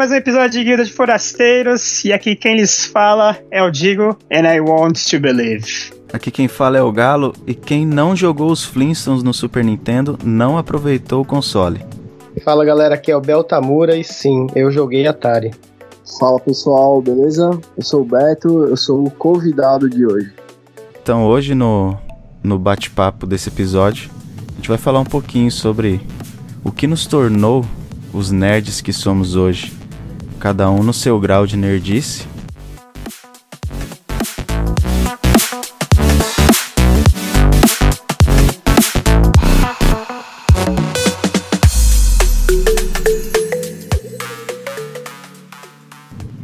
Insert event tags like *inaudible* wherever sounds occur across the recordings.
mais um episódio de Guilda de Forasteiros. E aqui quem lhes fala é o Digo, and I want to believe. Aqui quem fala é o Galo, e quem não jogou os Flintstones no Super Nintendo não aproveitou o console. Fala galera, aqui é o Beltamura e sim, eu joguei Atari. Fala pessoal, beleza? Eu sou o Beto, eu sou o convidado de hoje. Então hoje no, no bate-papo desse episódio, a gente vai falar um pouquinho sobre o que nos tornou os nerds que somos hoje, cada um no seu grau de nerdice.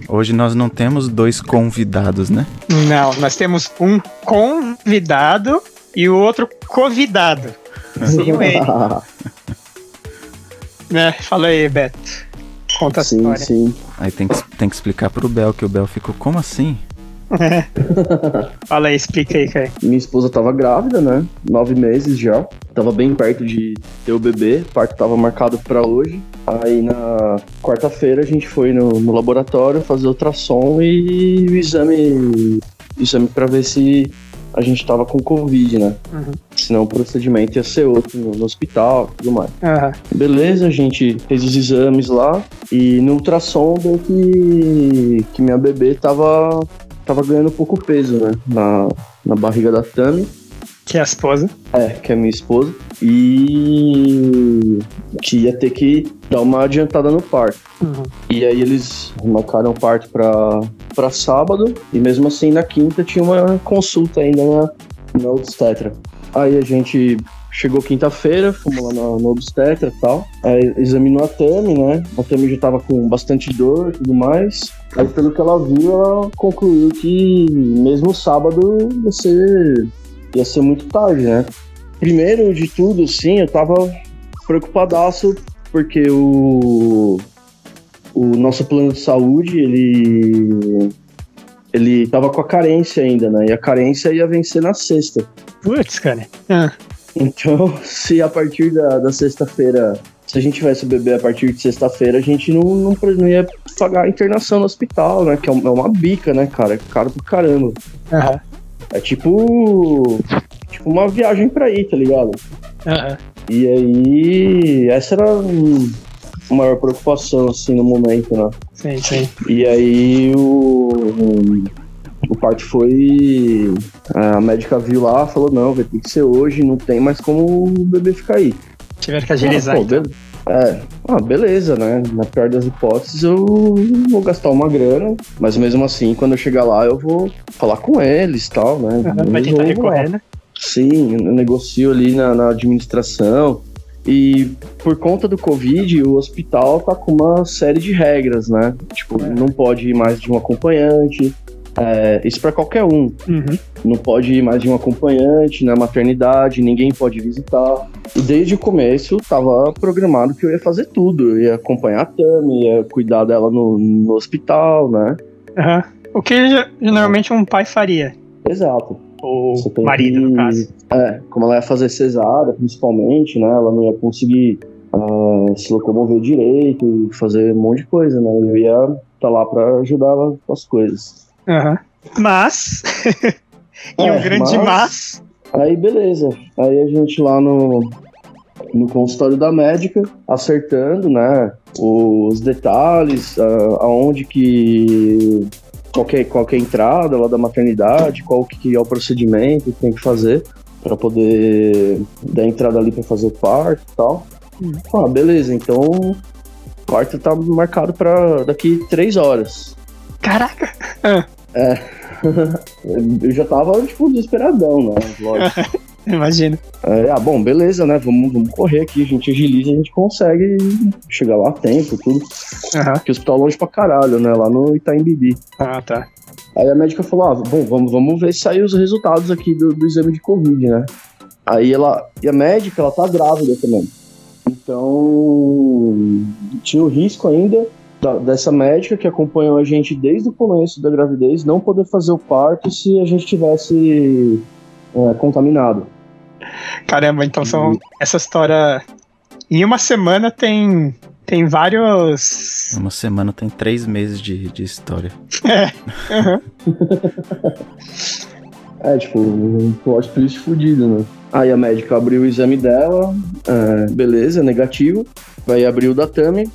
Hoje nós não temos dois convidados, né? Não, nós temos um convidado e o outro convidado. Sim, *laughs* né? Fala aí, Beto. Conta sim, a história. Sim, Aí tem que, tem que explicar pro Bel, que o Bel ficou, como assim? *laughs* Fala aí, explica aí, cara. Minha esposa tava grávida, né? Nove meses já. Tava bem perto de ter o bebê. O parto tava marcado pra hoje. Aí na quarta-feira a gente foi no, no laboratório fazer ultrassom e o exame, exame pra ver se a gente tava com Covid, né? Uhum. Senão o procedimento ia ser outro no, no hospital e tudo mais. Aham. Beleza, a gente fez os exames lá e no ultrassom deu que, que minha bebê tava, tava ganhando pouco peso, né? Na, na barriga da Tami, Que é a esposa. é, que é minha esposa, e que ia ter que dar uma adiantada no parto. Uhum. E aí eles marcaram o parto pra, pra sábado, e mesmo assim na quinta tinha uma consulta ainda na, na obstetra. Aí a gente chegou quinta-feira, fomos lá no, no obstetra e tal, aí examinou a Tami, né? A Tami já tava com bastante dor e tudo mais. Aí pelo que ela viu, ela concluiu que mesmo sábado ser, ia ser muito tarde, né? Primeiro de tudo, sim, eu tava preocupadaço porque o, o nosso plano de saúde, ele ele tava com a carência ainda, né? E a carência ia vencer na sexta. Putz, cara. Ah, Então, *laughs* se a partir da, da sexta-feira, se a gente tivesse o bebê a partir de sexta-feira, a gente não, não, não ia pagar a internação no hospital, né? Que é é uma bica, né, cara? É caro pra caramba. Aham. É tipo. Tipo uma viagem pra ir, tá ligado? Aham. E aí, essa era a maior preocupação, assim, no momento, né? Sim, sim. E aí o, o parto foi. A médica viu lá, falou, não, vai ter que ser hoje, não tem mais como o bebê ficar aí. Tiveram que agilizar. Ah, pô, então. É, ah, beleza, né? Na pior das hipóteses, eu vou gastar uma grana, mas mesmo assim, quando eu chegar lá, eu vou falar com eles e tal, né? Aham, Vai tentar recorrer, né? Sim, eu negocio ali na, na administração. E por conta do Covid, o hospital tá com uma série de regras, né? Tipo, É. não pode ir mais de um acompanhante. É, isso para qualquer um. Uhum. Não pode ir mais de um acompanhante na maternidade, ninguém pode visitar. E desde o começo tava programado que eu ia fazer tudo. Eu ia acompanhar a Tami, ia cuidar dela no, no hospital, né? Aham. O que normalmente um pai faria. Exato. Tem marido, que- no caso. É, como ela ia fazer cesárea, principalmente, né? Ela não ia conseguir ah, se locomover direito, fazer um monte de coisa, né? Eu ia estar lá pra ajudar ela com as coisas. Aham. Mas. *laughs* e um É, grande mas- mas. Aí, beleza. Aí a gente lá no, no consultório da médica, acertando, né? Os detalhes, ah, aonde que. Qualquer, qualquer entrada lá da maternidade, qual que é o procedimento que tem que fazer para poder dar entrada ali para fazer o parto e tal. Hum. Ah, beleza, então o parto tá marcado para daqui três horas. Caraca! *laughs* Eu já tava, tipo, desesperadão, né? Lógico. *laughs* Imagina. É, ah, bom, beleza, né? Vamos, vamos correr aqui, a gente agiliza, a gente consegue chegar lá a tempo, tudo. Aham. Porque o hospital é longe pra caralho, né? Lá no Itaim Bibi. Ah, tá. Aí a médica falou: ah, bom, vamos, vamos ver se saem os resultados aqui do, do exame de Covid, né? Aí ela. E a médica, ela tá grávida também. Então. Tinha o risco ainda da- dessa médica que acompanhou a gente desde o começo da gravidez não poder fazer o parto se a gente tivesse é, contaminado. Caramba, então são. Essa história. Em uma semana tem tem vários. Uma semana tem três meses de, de história. *laughs* Aham. É, tipo, um plot twist fudido, né? Aí a médica abriu o exame dela, é, beleza, negativo. Vai abrir o da Tami,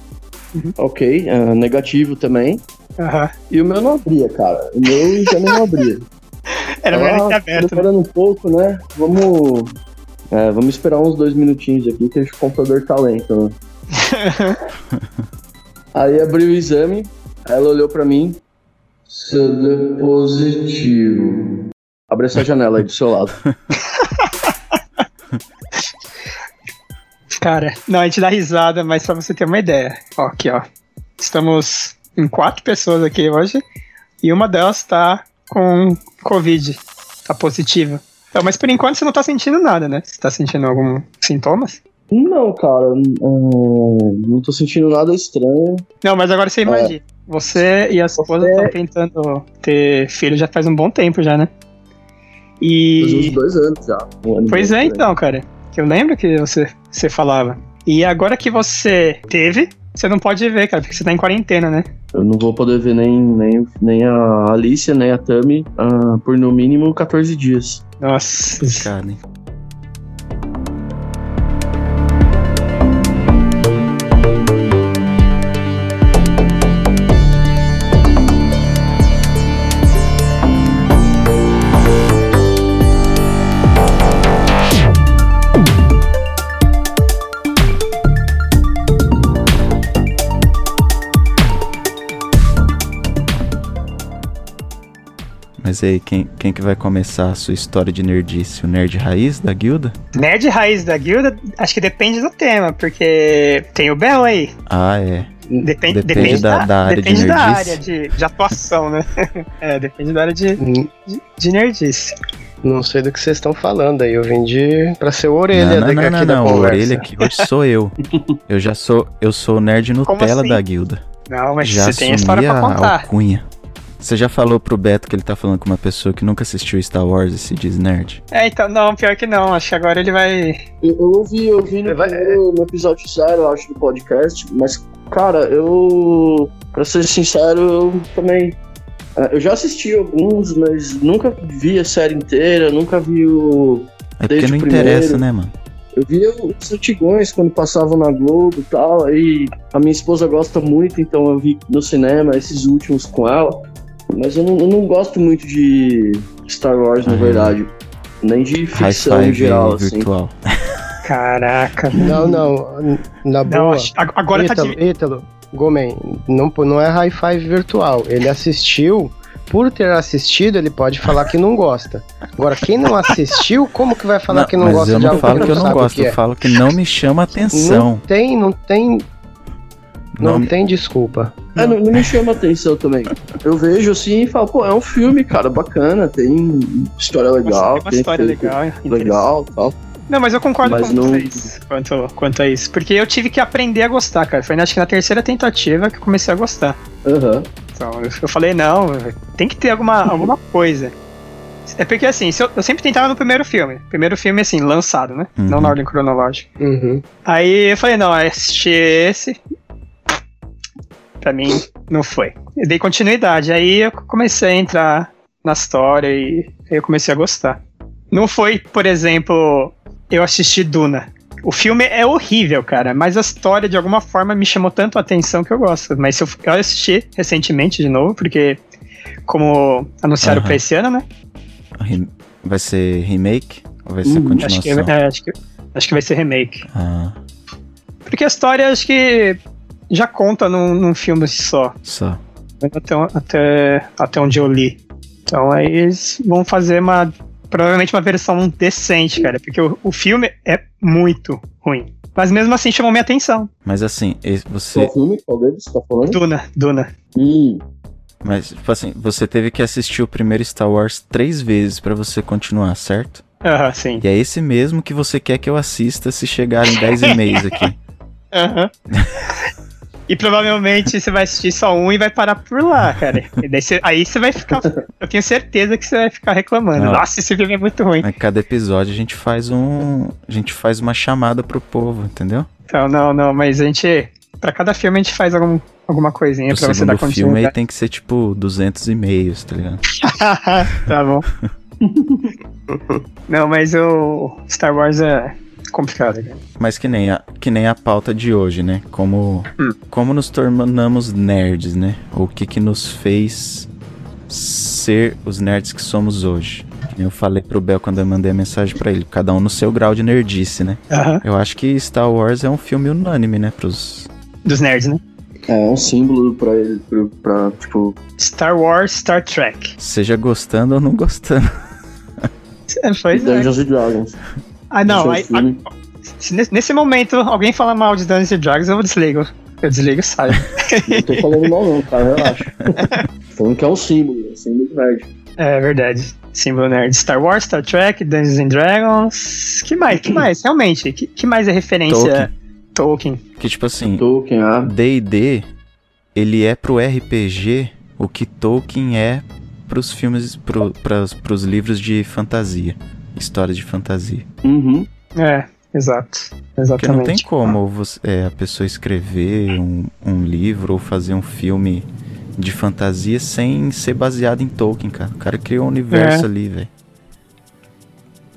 Uhum. ok, é, negativo também. Aham. E o meu não abria, cara. O meu exame não abria. *laughs* Era melhor ter aberto, né? demorando um pouco, né? Vamos, é, vamos esperar uns dois minutinhos aqui que o computador tá lento, né? *laughs* Aí abriu o exame, ela olhou pra mim. Seu positivo. Abre essa janela aí do seu lado. *laughs* Cara, não, a gente dá risada, mas pra você ter uma ideia. Ó, aqui, ó. Estamos em quatro pessoas aqui hoje e uma delas tá com Covid. Tá positiva. Então, mas por enquanto você não tá sentindo nada, né? Você tá sentindo algum sintomas? Não, cara, é, não tô sentindo nada estranho. Não, mas agora você imagina. Você e a esposa Você- estão tentando ter filho já faz um bom tempo já, né? Faz uns E. dois anos já. um ano e Pois é, então, cara. Que eu lembro que você, você falava. E agora que você teve, você não pode ver, cara, porque você tá em quarentena, né? Eu não vou poder ver nem, nem, nem a Alicia, nem a Tami ah, por no mínimo 14 dias. Nossa. Cara, Mas aí, quem, quem que vai começar a sua história de nerdice? O nerd raiz da guilda? Nerd raiz da guilda, acho que depende do tema, porque tem o Bel aí. Ah, é. Depende, Depende da- da área de depende da nerdice. área de, de atuação, né? *laughs* é, depende da área de, de, de nerdice. Não sei do que vocês estão falando aí. Eu vim de pra ser o orelha não, não, da- não, aqui não, não. da O conversa. orelha aqui hoje sou eu. Eu já sou, eu sou o nerd Nutella assim? da guilda. Não, mas já você tem a história pra contar. alcunha. Você já falou pro Beto que ele tá falando com uma pessoa que nunca assistiu Star Wars e se diz nerd? É, então, não, pior que não. Acho que agora ele vai. Eu, eu ouvi, eu ouvi no, Vai- primeiro- no episódio zero, eu acho, do podcast, mas, cara, eu. Pra ser sincero, eu também. eh, Eu já assisti alguns, mas nunca vi a série inteira, nunca vi o. É porque não interessa, né, mano? Eu via os antigões quando passavam na Globo e tal, aí a minha esposa gosta muito, então eu vi no cinema esses últimos com ela. Mas eu não, eu não gosto muito de Star Wars, na Ah, é. verdade. Nem de ficção em five geral, assim. virtual. Caraca. *laughs* Não, não. Na Não, boa. acho- ag- agora tá Ítalo, de. Ítalo, Gomen, não, não é high five virtual. Ele assistiu. Por ter assistido, ele pode falar que não gosta. Agora, quem não assistiu, como que vai falar que não mas gosta eu de não algo falo que eu não gosto, que eu é? falo que não me chama Não atenção. tem, não tem, não, Não, tem desculpa. É, não, não me chama atenção também. Eu vejo assim e falo, pô, é um filme, cara, bacana, tem história legal, Nossa, tem uma tem história efeito legal, legal tal. Não, mas eu concordo Mas com não- vocês quanto, quanto a isso. Porque eu tive que aprender a gostar, cara. Foi acho que na terceira tentativa que eu comecei a gostar. Aham. Então eu, eu falei, não, tem que ter alguma, alguma coisa. É porque assim, se eu, eu sempre tentava no primeiro filme. Primeiro filme, assim, lançado, né? Uhum. Não na ordem cronológica. Uhum. Aí eu falei, não, assisti esse. Pra mim, não foi. Eu dei continuidade. Aí eu comecei a entrar na história e eu comecei a gostar. Não foi, por exemplo, eu assisti Duna. O filme é horrível, cara, mas a história de alguma forma me chamou tanto a atenção que eu gosto. Mas eu, eu assisti recentemente de novo, porque como anunciaram Aham. pra esse ano, né? Vai ser remake ou vai ser Hum, continuação? Acho que, é, acho, que, acho que vai ser remake. Ah, Porque a história acho que já conta num, num filme só. só. Até, até, até onde eu li. Então aí eles vão fazer uma. Provavelmente uma versão decente, cara. Porque o, o filme é muito ruim. Mas mesmo assim chamou minha atenção. Mas assim, você. Qual filme? Qual deles você tá falando? Duna, Duna. Hum, Mas, tipo assim, você teve que assistir o primeiro Star Wars três vezes pra você continuar, certo? Aham, sim. E é esse mesmo que você quer que eu assista se chegar em 10 e-mails aqui. *laughs* Aham. E provavelmente você vai assistir só um e vai parar por lá, cara. Você- aí você vai ficar. Eu tenho certeza que você vai ficar reclamando. Não. Nossa, esse filme é muito ruim. Mas cada episódio a gente faz um. A gente faz uma chamada pro povo, entendeu? Então, não, não, mas a gente. pra cada filme a gente faz algum, alguma coisinha O pra você dar segundo filme aí continuidade. tem que ser tipo 200 e-mails, tá ligado? *laughs* tá bom. *laughs* Não, mas o Star Wars é complicado, cara. Mas que nem a, que nem a pauta de hoje, né? Como, Hum. como nos tornamos nerds, né? O que que nos fez ser os nerds que somos hoje. Eu falei pro Bel quando eu mandei a mensagem pra ele, cada um no seu grau de nerdice, né? Eu acho que Star Wars é um filme unânime, né? Pros... Dos nerds, né? É um símbolo pra ele, pra, pra, tipo, Star Wars, Star Trek. Seja gostando ou não gostando. *laughs* É, Pois é. Dungeons and Dragons. Ah, não. Aí- se nesse, momento alguém falar mal de Dungeons and Dragons, eu desligo. Eu desligo e saio. *laughs* Não tô falando mal não, cara, relaxa. *laughs* Falando que é um símbolo, é um símbolo de nerd. É verdade. Símbolo nerd. Star Wars, Star Trek, Dungeons and Dragons. Que mais? Que mais? Realmente. Que, que mais é referência? Tolkien. Que tipo assim, Tolkien, ah, D&D, ele é pro RPG o que Tolkien é pros filmes, pro, pras, pros livros de fantasia. Histórias de fantasia. uhum. É, exato. Porque Exatamente. não tem como você, é, a pessoa escrever um, um livro ou fazer um filme de fantasia sem ser baseado em Tolkien, cara. O cara criou um universo É. ali, velho.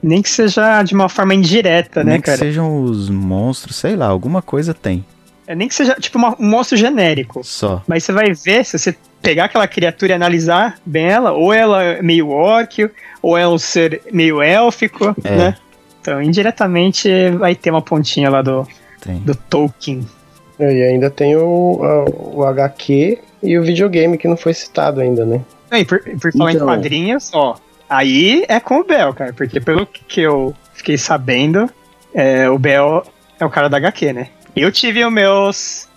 Nem que seja de uma forma indireta, né, Nem que cara? sejam os monstros, sei lá, alguma coisa tem. É, nem que seja tipo uma- um monstro genérico. Só. Mas você vai ver, se você pegar aquela criatura e analisar bem ela, ou ela é meio orc, ou é um ser meio élfico, É. né? Então, indiretamente, vai ter uma pontinha lá do, Tem. do Tolkien. E ainda tem o, o HQ e o videogame que não foi citado ainda, né? E por, por falar Então. em quadrinhos, ó, aí é com o Bel, cara, porque pelo que eu fiquei sabendo, é, o Bel é o cara da HQ, né? Eu tive os meus.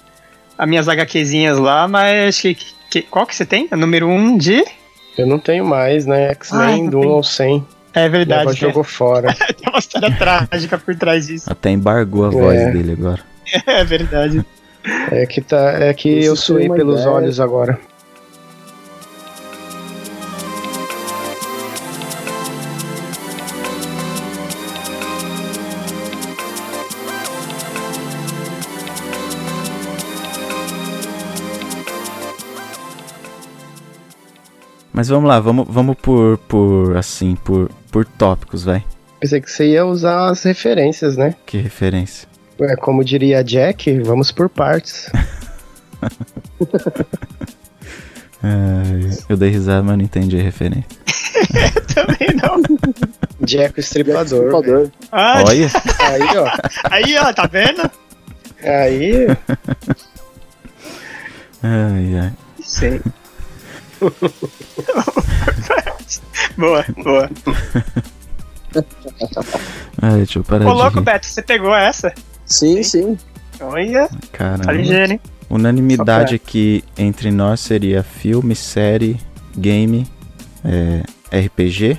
as minhas HQzinhas lá, mas que, que- qual que você tem? O número 1 um de. Eu não tenho mais, né? X-Men não do 1 tem. ao 100. É Minha verdade, avó né? jogou fora. *laughs* tem uma história trágica por trás disso. Até embargou a É. voz dele agora. *laughs* É verdade. É que, tá, é que eu suei pelos ideia- olhos agora. Mas vamos lá, vamos, vamos por, por, assim, por, por tópicos, vai. Pensei que você ia usar as referências, né? Que referência. É, como diria Jack, vamos por partes. *laughs* Ai, eu dei risada, mas não entendi a referência. *laughs* Também não. Jack o. Estripador. Ah, Olha, Aí, ó. aí, ó, tá vendo? Aí, *laughs* ai, ai. Sei. *laughs* boa, boa. Ai, deixa eu parar Ô, louco. Beto, você pegou essa? Sim, sim. Olha, tá Caramba. ligeiro, hein? Unanimidade aqui entre nós seria filme, série, game, é, RPG.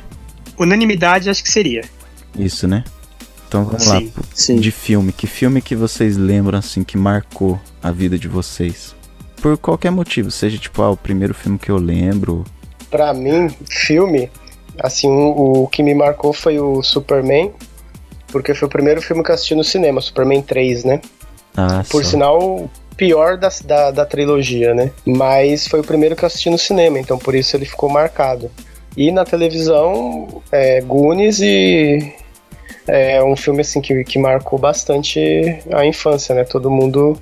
Unanimidade, acho que seria. Isso, né? Então vamos Sim. lá. Sim. De filme, que filme que vocês lembram assim que marcou a vida de vocês? Por qualquer motivo, seja tipo, ah, o primeiro filme que eu lembro. pra mim, filme, assim, o, o que me marcou foi o Superman, porque foi o primeiro filme que eu assisti no cinema, Superman 3, né? Ah, Por só. sinal, o pior da, da, da trilogia, né? Mas foi o primeiro que eu assisti no cinema, então por isso ele ficou marcado. E na televisão, é, Goonies e é um filme assim que, que marcou bastante a infância, né? Todo mundo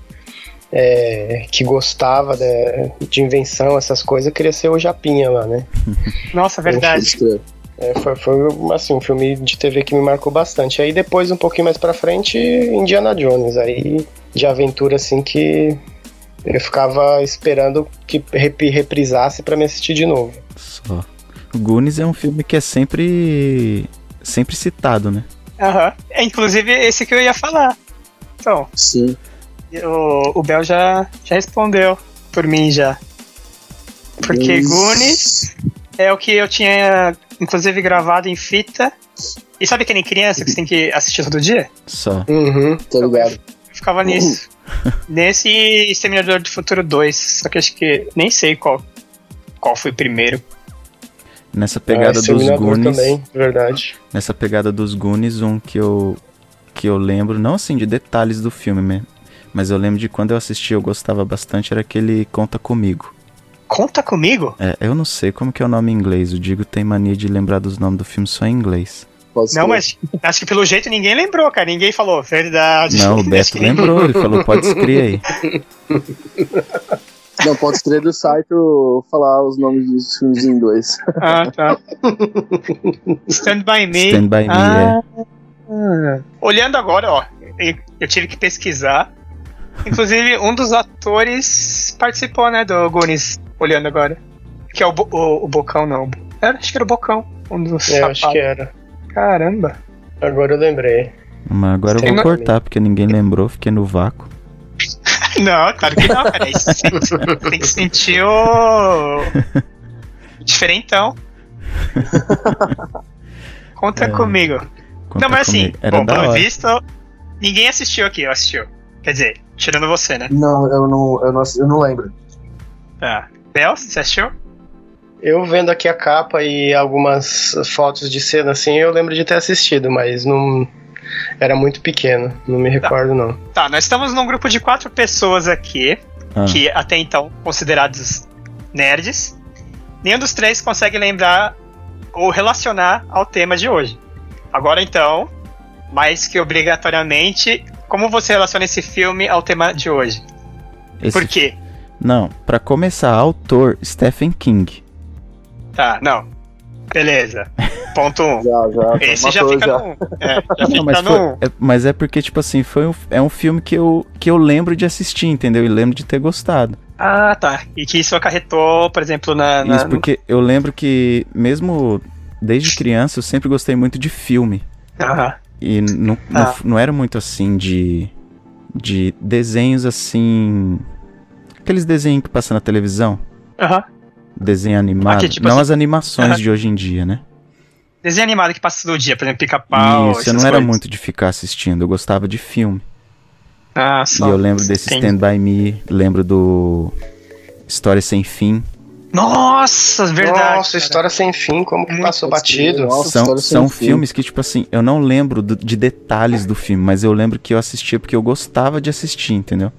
é, que gostava de, de invenção, essas coisas, queria ser o Japinha lá, né? *laughs* Nossa, verdade. Crer. É, foi, foi assim, um filme de TV que me marcou bastante. Aí depois, um pouquinho mais pra frente, Indiana Jones. Aí de aventura assim que eu ficava esperando que rep- reprisasse pra me assistir de novo. Só. O Goonies é um filme que é sempre sempre citado, né? Aham. É, inclusive, esse que eu ia falar. Então, Sim. O, o Bel já, já respondeu por mim já. Porque Mas- Goonies é o que eu tinha, inclusive, gravado em fita. E sabe que nem criança que você tem que assistir todo dia? Só. Uhum. Tô ligado. Eu ficava nisso. Nesse e Exterminador do Futuro 2. Só que acho que nem sei qual, qual foi primeiro. Nessa pegada Ah, dos Goonies, também, verdade. nessa pegada dos Goonies, um que eu que eu lembro, não assim de detalhes do filme, né? Mas eu lembro de quando eu assisti, eu gostava bastante, era aquele Conta Comigo. Conta comigo? É, eu não sei como que é o nome em inglês. O Digo tem mania de lembrar dos nomes do filme só em inglês. Pode Não, mas acho que pelo jeito ninguém lembrou, cara. Ninguém falou, verdade. Não, o *laughs* Beto lembrou, ele falou, pode escrever aí. *laughs* Não, pode ser do site falar os nomes dos filmes em inglês. Ah, tá. Stand by me. Stand By Me, ah, ah. Olhando agora, ó, eu tive que pesquisar. Inclusive, um dos atores participou, né, do Goonies, olhando agora. Que é o, Bo- o, o Bocão, não. Era, acho que era o Bocão. Um dos Eu acho que era. Caramba. Agora eu lembrei. Mas agora eu vou cortar, porque ninguém lembrou, fiquei no vácuo. *laughs* Não, claro que não, cara. *laughs* Tem- que sentir o. Diferentão. *laughs* Conta É, comigo. Conta não, mas assim, comigo. Era bom, pelo hora. visto, ninguém assistiu aqui, assistiu. Quer dizer, tirando você, né? Não, eu não, eu não, eu não lembro. Tá. Bel, você assistiu? Eu vendo aqui a capa e algumas fotos de cena assim, eu lembro de ter assistido, mas não. Era muito pequeno, não me recordo não. Tá, nós estamos num grupo de quatro pessoas aqui, Ah, que até então considerados nerds. Nenhum dos três consegue lembrar ou relacionar ao tema de hoje. Agora então, mais que obrigatoriamente, como você relaciona esse filme ao tema de hoje? esse- Por quê? Não, pra começar, autor Stephen King. Tá, não. Beleza. Ponto um. *laughs* Já, já. Esse já fica no 1. É, já Não, fica mas, no foi- 1. é, mas é porque, tipo assim, foi um, é um filme que eu, que eu lembro de assistir, entendeu? E lembro de ter gostado. Ah, tá. E que isso acarretou, por exemplo, na. na- Isso porque eu lembro que, mesmo desde criança, eu sempre gostei muito de filme. Aham. E não, não, Ah. não era muito assim de. de desenhos assim. Aqueles desenhos que passam na televisão. Aham. Desenho animado. Aqui, tipo não assim- as animações Aham. de hoje em dia, né? Desenho animado que passa todo dia, por exemplo, pica-pau. Isso, eu não era coisas. muito de ficar assistindo, eu gostava de filme. Ah, só. E eu lembro desse. Stand By Me, lembro do História Sem Fim. Nossa, verdade. Nossa, cara. história sem fim, como que Muito passou batido? nossa. São, são Fim. filmes que, tipo assim, eu não lembro do- de detalhes do filme, mas eu lembro que eu assistia porque eu gostava de assistir, entendeu?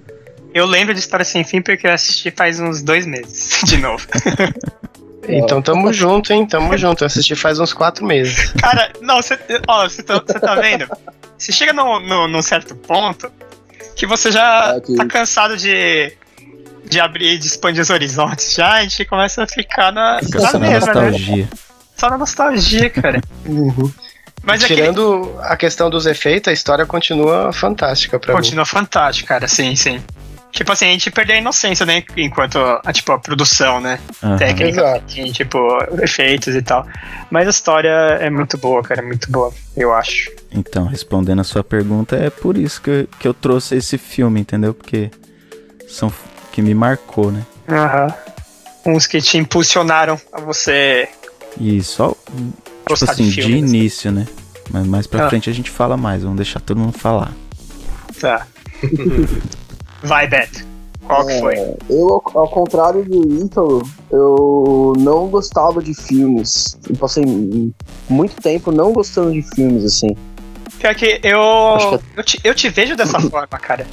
Eu lembro de História Sem Fim porque eu assisti faz uns dois meses, *laughs* de novo. *laughs* Então tamo junto, hein? Tamo junto. Eu assisti faz uns quatro meses. *laughs* Cara, não, você ó, você tá, você tá vendo? Você chega num, num, num certo ponto que você já É tá cansado de, de abrir, de expandir os horizontes. Já a gente começa a ficar na, Fica na só na mesma, né? nostalgia. Só na nostalgia, cara. *laughs* Mas é Tirando a questão dos efeitos, a história continua fantástica pra mim. continua fantástico, cara, sim, sim. Tipo assim, a gente perdeu a inocência, né? Enquanto a, tipo, a produção, né? Aham. Técnica, Exato. assim, tipo, efeitos e tal. Mas a história é muito boa, cara, é muito boa, eu acho. Então, respondendo a sua pergunta, é por isso que, eu- que eu trouxe esse filme, entendeu? Porque são que me marcou, né? Aham. Uns que te impulsionaram a você E só, tipo assim, de de, filmes. início, né? Mas mais pra Ah. frente a gente fala mais, vamos deixar todo mundo falar. Tá. *laughs* Vai, Beto. Qual que foi? Eu, ao, contrário do Ítalo, eu não gostava de filmes. Eu passei muito tempo não gostando de filmes, assim. Pior que eu. Acho Eu te, eu te vejo dessa *laughs* forma, cara.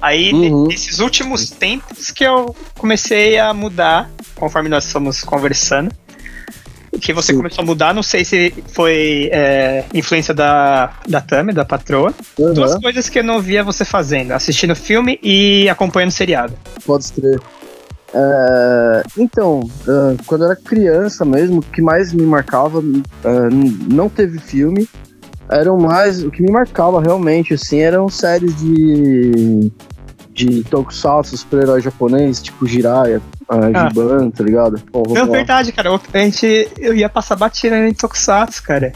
Aí, Uhum. nesses últimos tempos que eu comecei a mudar, conforme nós fomos conversando. Que você Sim. começou a mudar, não sei se foi é, influência da, da Tami, da patroa. Duas Aham, coisas que eu não via você fazendo: assistindo filme e acompanhando seriado. pode escrever. É, então, ah, quando eu era criança mesmo, o que mais me marcava n- não teve filme. Eram mais. O que me marcava realmente, assim, eram séries de. De tokusatsu, super-herói japonês, tipo Jiraiya, Ah. Giban, tá ligado? Pô, lá. verdade, cara. A gente, eu ia passar batida em Tokusatsu, cara.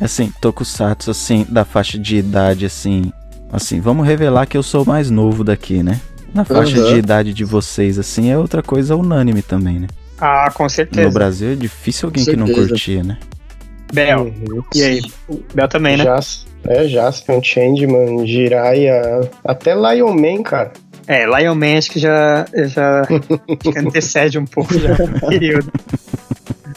É assim, Tokusatsu, assim, da faixa de idade, assim. Assim, vamos revelar que eu sou o mais novo daqui, né? Na faixa Aham. de idade de vocês, assim, é outra coisa unânime também, né? Ah, com No certeza. Brasil é difícil alguém que não curtia, né? Bel. Uhum. E aí? Bel também, né? Jas- é, Jaspion, Changeman, Jiraiya, até Lion Man, cara. É, Lion Man acho que já, já *laughs* que antecede um pouco já o período.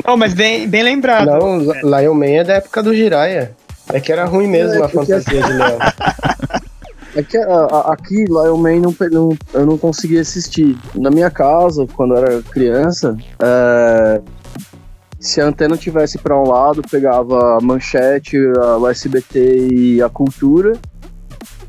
Oh, mas bem, bem lembrado. Não, Lion Man é da época do Jiraiya. É que era ruim mesmo É, a fantasia de Leão. *laughs* É que a- a- aqui, Lion Man, não, não- eu não consegui assistir. Na minha casa, quando eu era criança, é, se a antena tivesse pra um lado, pegava a manchete, a, o SBT e a cultura.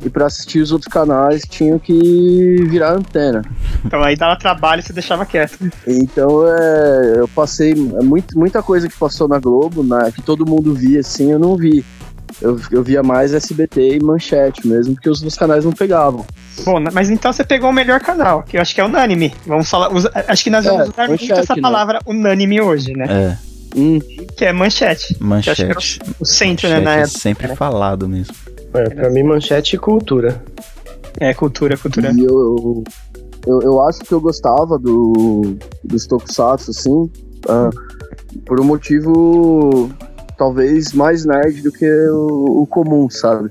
E pra assistir os outros canais, tinha que virar antena. Então aí dava trabalho e você deixava quieto. Então é, eu passei é muito, muita coisa que passou na Globo, né, que todo mundo via assim, eu não vi. Eu, eu via mais SBT e manchete mesmo, porque os outros canais não pegavam. Bom, mas então você pegou o melhor canal, que eu acho que é unânime. Vamos falar. usa- acho que nós É, vamos usar muito manchete, essa né? palavra unânime hoje, né? É, Hum, Que é manchete. Que eu acho que era manchete. o, centro, né, Manchete na é época. sempre né? falado mesmo. É, pra mim, manchete e cultura. É, cultura, cultura. E eu, eu, eu acho que eu gostava do, dos Tokusatsu, assim, ah, por um motivo talvez mais nerd do que o, o comum, sabe?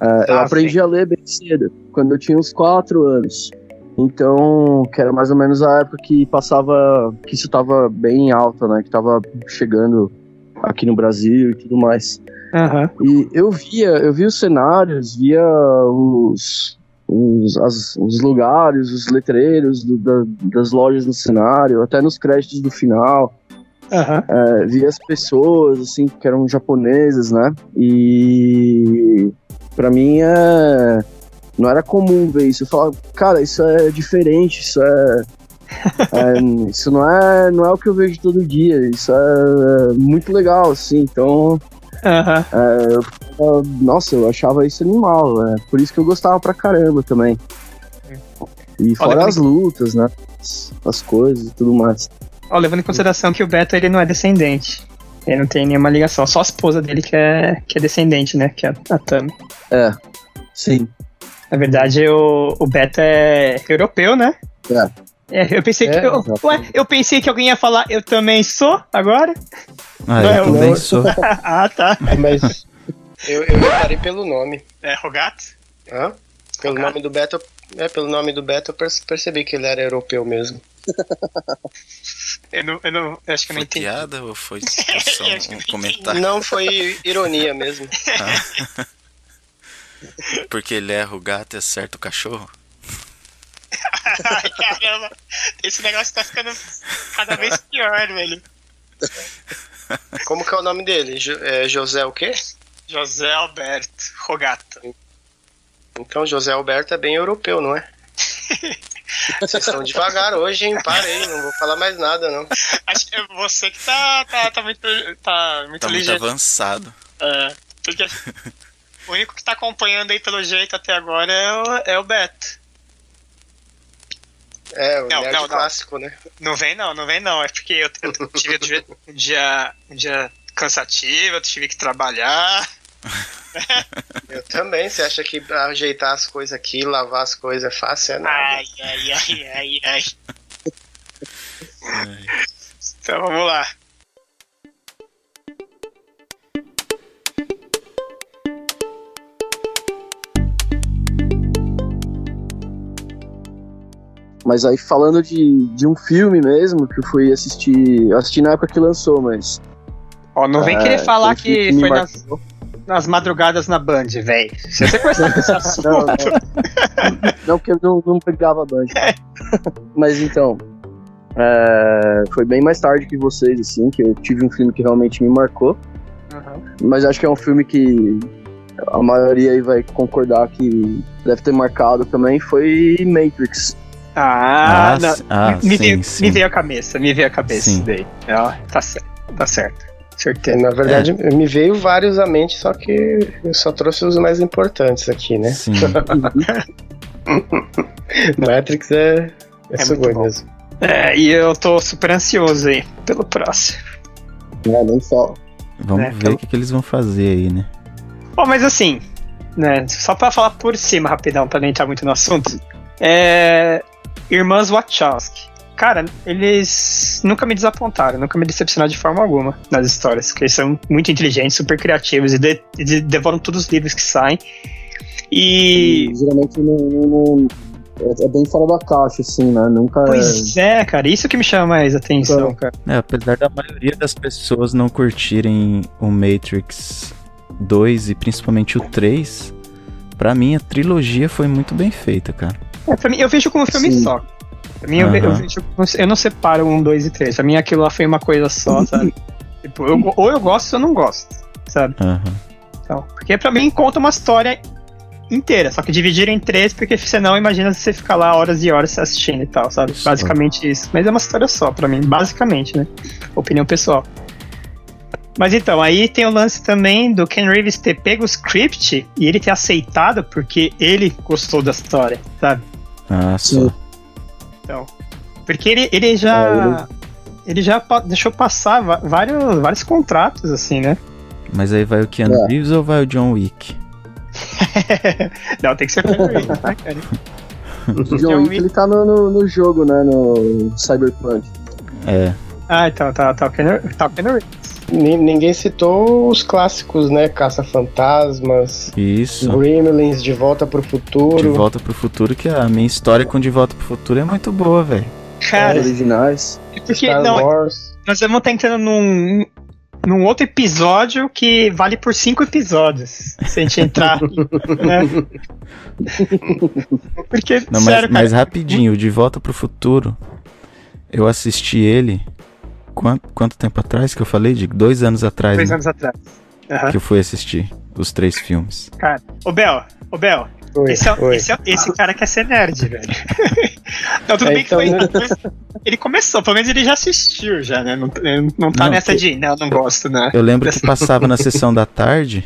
Ah, eu Ah, aprendi a ler bem cedo, quando eu tinha uns 4 anos. Então, que era mais ou menos a época que passava, que isso tava bem alta, né? Que tava chegando aqui no Brasil e tudo mais. Aham. E eu via, eu via os cenários, via os, os, as- os lugares, os letreiros do- da- das lojas no cenário, até nos créditos do final. Aham. É, via as pessoas, assim, que eram japonesas, né? E pra mim é. Não era comum ver isso. Eu falava, cara, isso é diferente, isso é. *laughs* é, isso não é, não é o que eu vejo todo dia. Isso é muito legal, assim. Então, Aham. é, eu nossa, eu achava isso animal, é por isso que eu gostava pra caramba também. E fora as lutas, né? As, as coisas e tudo mais. Ó, levando em consideração que o Beto ele não é descendente. Ele não tem nenhuma ligação. Só a esposa dele que é, que é descendente, né? Que é a Tami. É, sim. Na verdade, o, o Beto é europeu, né? É. É, eu pensei que. É, eu, exatamente. ué, eu pensei que alguém ia falar, eu também sou agora? Ah, Não, eu eu- também eu- sou. *laughs* ah, tá. Mas eu, eu reparei pelo nome. É, Rogato? Hã? Pelo Rogato. nome do Beto, é, pelo nome do Beto eu perce- percebi que ele era europeu mesmo. Eu, não, eu, não, eu acho que eu não Foi entendi. piada ou foi *laughs* só Eu que um não comentário? Não foi ironia mesmo. *laughs* Porque ele erra o gato e acerta o cachorro? Ai, caramba. Esse negócio tá ficando cada vez pior, velho. Como que é o nome dele? Jo- é José o quê? José Alberto Rogato. Então José Alberto é bem europeu, não é? Vocês estão devagar hoje, hein? Parei, não vou falar mais nada, não. Acho que é você que tá, tá, tá muito, tá muito Tá muito ligeiro. avançado. É, porque *laughs* o único que tá acompanhando aí pelo jeito até agora é o, é o Beto. É, o Não, nerd não, não. clássico, né? Não vem não, não vem não. É porque eu, eu tive um dia, um dia, um dia cansativo, eu tive que trabalhar. *laughs* Eu também. Você acha que ajeitar as coisas aqui, lavar as coisas é fácil? É nada. Ai, ai, ai, ai, ai. *laughs* Então vamos lá. Mas aí falando de, de um filme mesmo, que eu fui assistir. Eu assisti na época que lançou, mas. Ó, não vem é, querer falar que me foi nas, nas madrugadas na Band, velho. Se você começar *laughs* com esse assunto. Não, não. não, porque eu não, não pegava Band. *laughs* Mas então. é, foi bem mais tarde que vocês, assim, que eu tive um filme que realmente me marcou. Aham. Mas acho que é um filme que a maioria aí vai concordar que deve ter marcado também. Foi Matrix. Ah, Ah. Ah, me, sim, veio, sim. me veio a cabeça, me veio a cabeça Sim. daí. Ó, tá certo, tá certo. Certeza. Na verdade, me veio vários à mente, só que eu só trouxe os mais importantes aqui, né? Sim. *laughs* Matrix é, é, É sugoi muito bom. mesmo. É, e eu tô super ansioso aí pelo próximo. É, nem fala. Vamos É, ver então- o que, que eles vão fazer aí, né? Bom, mas assim, né, só pra falar por cima rapidão, pra não entrar muito no assunto. É. Irmãs Wachowski. Cara, eles nunca me desapontaram, nunca me decepcionaram de forma alguma nas histórias, porque eles são muito inteligentes, super criativos e, de- e devoram todos os livros que saem. E. geralmente não, não- é, é bem fora da caixa, assim, né? Nunca. Pois é, cara, isso que me chama mais atenção, Então. cara. É, apesar da maioria das pessoas não curtirem o Matrix 2 e principalmente o 3, pra mim a trilogia foi muito bem feita, cara. É, pra mim, eu vejo como um filme Sim. só. Pra mim, eu, ve- eu Aham. vejo eu não separo um, dois e três. Pra mim, aquilo lá foi uma coisa só, *laughs* sabe? tipo, eu ou eu gosto ou eu não gosto, sabe? Aham. Então, porque pra mim conta uma história inteira, só que dividir em três, porque senão imagina você ficar lá horas e horas assistindo e tal, sabe? Só. Basicamente isso. Mas é uma história só pra mim, basicamente, né? Opinião pessoal. Mas então, aí tem o lance também do Ken Reeves ter pego o script e ele ter aceitado porque ele gostou da história, sabe? Ah, só. Sim. Então, porque ele, ele já. ele... já pa- deixou passar vários, vários contratos, assim, né? Mas aí vai o Keanu É. Reeves ou vai o John Wick? *laughs* Não, tem que ser o Ken Reeves, né, cara? O John John Wick, ele tá no, no, no jogo, né? No Cyberpunk. É. Ah, então, tá, tá o Ken tá o Ken Reeves. Ni- Ninguém citou os clássicos, né? Caça-Fantasmas, Isso. Gremlins, De Volta pro Futuro. De Volta pro Futuro, que a minha história com De Volta pro Futuro é muito boa, velho. Cara, originais. porque Star não, Wars. nós vamos estar entrando num, num outro episódio que vale por cinco episódios. Se a gente entrar. *laughs* né? Porque, Não, mas, sério, cara. mas rapidinho, o De Volta pro Futuro, eu assisti ele. Quanto, quanto tempo atrás que eu falei? De dois anos atrás, Dois né? anos atrás. Aham. Que eu fui assistir os três filmes. Cara, ô Bel, ô Bel, Oi, esse, é, esse, é- esse cara quer ser nerd, velho. *laughs* não, tudo É, bem que então, foi. Ele começou, pelo menos ele já assistiu, já, né? Não, não tá Não, nessa que- de, não, não gosto, né? Eu lembro que passava na *laughs* sessão da tarde.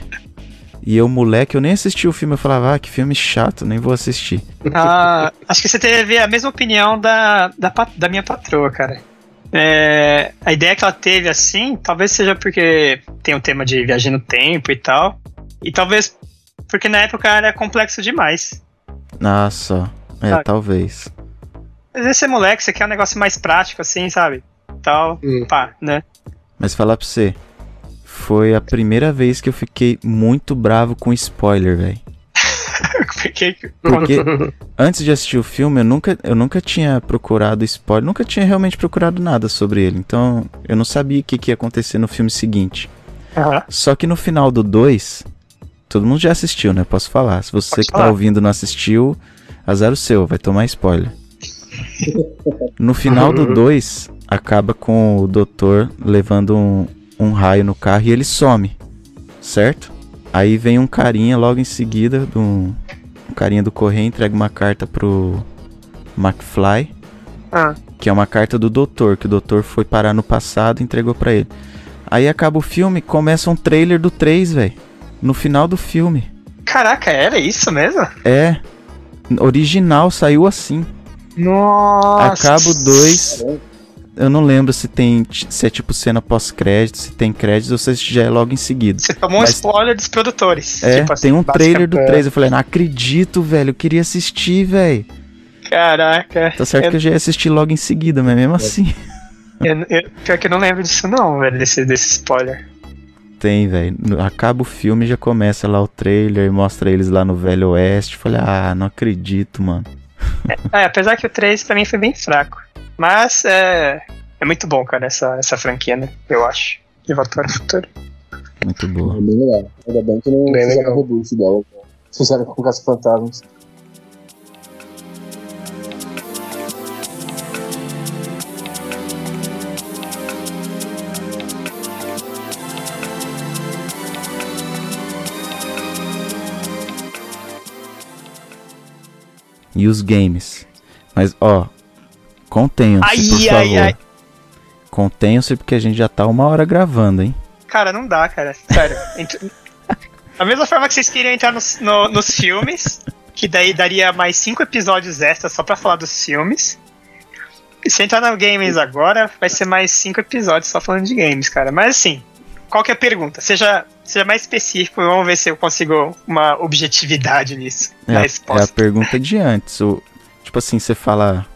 E eu, moleque, eu nem assisti o filme. Eu falava, ah, que filme chato, nem vou assistir. Ah, acho que você teve a mesma opinião da, da, da minha patroa, cara. É, a ideia que ela teve assim, talvez seja porque tem um tema de viagem no tempo e tal. E talvez porque na época era complexo demais. Nossa, é, Sabe? talvez. Vezes você é moleque, você quer um negócio mais prático assim, sabe? Tal, Hum. pá, né? Mas falar pra você, foi a primeira vez que eu fiquei muito bravo com spoiler, velho. Porque, *laughs* antes de assistir o filme, eu nunca, eu nunca tinha procurado spoiler, nunca tinha realmente procurado nada sobre ele. Então, eu não sabia o que, que ia acontecer no filme seguinte. Aham. Só que no final do 2, todo mundo já assistiu, né? Posso falar. Se você Pode que tá falar. ouvindo não assistiu, azar o seu, vai tomar spoiler. *laughs* No final do 2, acaba com o doutor levando um, um raio no carro e ele some, certo? Aí vem um carinha logo em seguida, do, um carinha do correio, entrega uma carta pro McFly, Ah, que é uma carta do doutor, que o doutor foi parar no passado e entregou pra ele. Aí acaba o filme, começa um trailer do 3, velho. No final do filme. caraca, era isso mesmo? É. Original, saiu assim. Nossa. Acaba o 2. Eu não lembro se tem se é tipo cena pós-crédito, se tem créditos ou se já é logo em seguida. Você tomou Mas- um spoiler dos produtores. É, Tipo assim, tem um trailer do basicamente. 3. Eu falei, não acredito, velho. Eu queria assistir, velho. Caraca. Tá certo eu, que eu já ia assistir logo em seguida, mas mesmo assim. eu, eu- pior que eu não lembro disso, não, velho, desse, desse spoiler. Tem, velho. Acaba o filme e já começa lá o trailer, mostra eles lá no Velho Oeste. Falei, ah, não acredito, mano. É, apesar que o 3 pra mim foi bem fraco. Mas é, é muito bom, cara, essa, essa franquia, né? Eu acho. De volta para o futuro. Muito boa. É bem legal. Ainda bem que não Bem fizeram legal. reboot igual fizeram com Caça Fantasmas. E os games. Mas, ó, contenham-se, Ai, por ai, favor. ai. Contenham-se porque a gente já tá uma hora gravando, hein? Cara, não dá, cara. Sério. *laughs* Da mesma forma que vocês queriam entrar nos, no- nos filmes, que daí daria mais cinco episódios extras só pra falar dos filmes. E se entrar no games agora, vai ser mais cinco episódios só falando de games, cara. Mas assim, qual que é a pergunta? Seja, seja mais específico, vamos ver se eu consigo uma objetividade nisso. É, na a- é a pergunta de antes. O, tipo assim, você fala.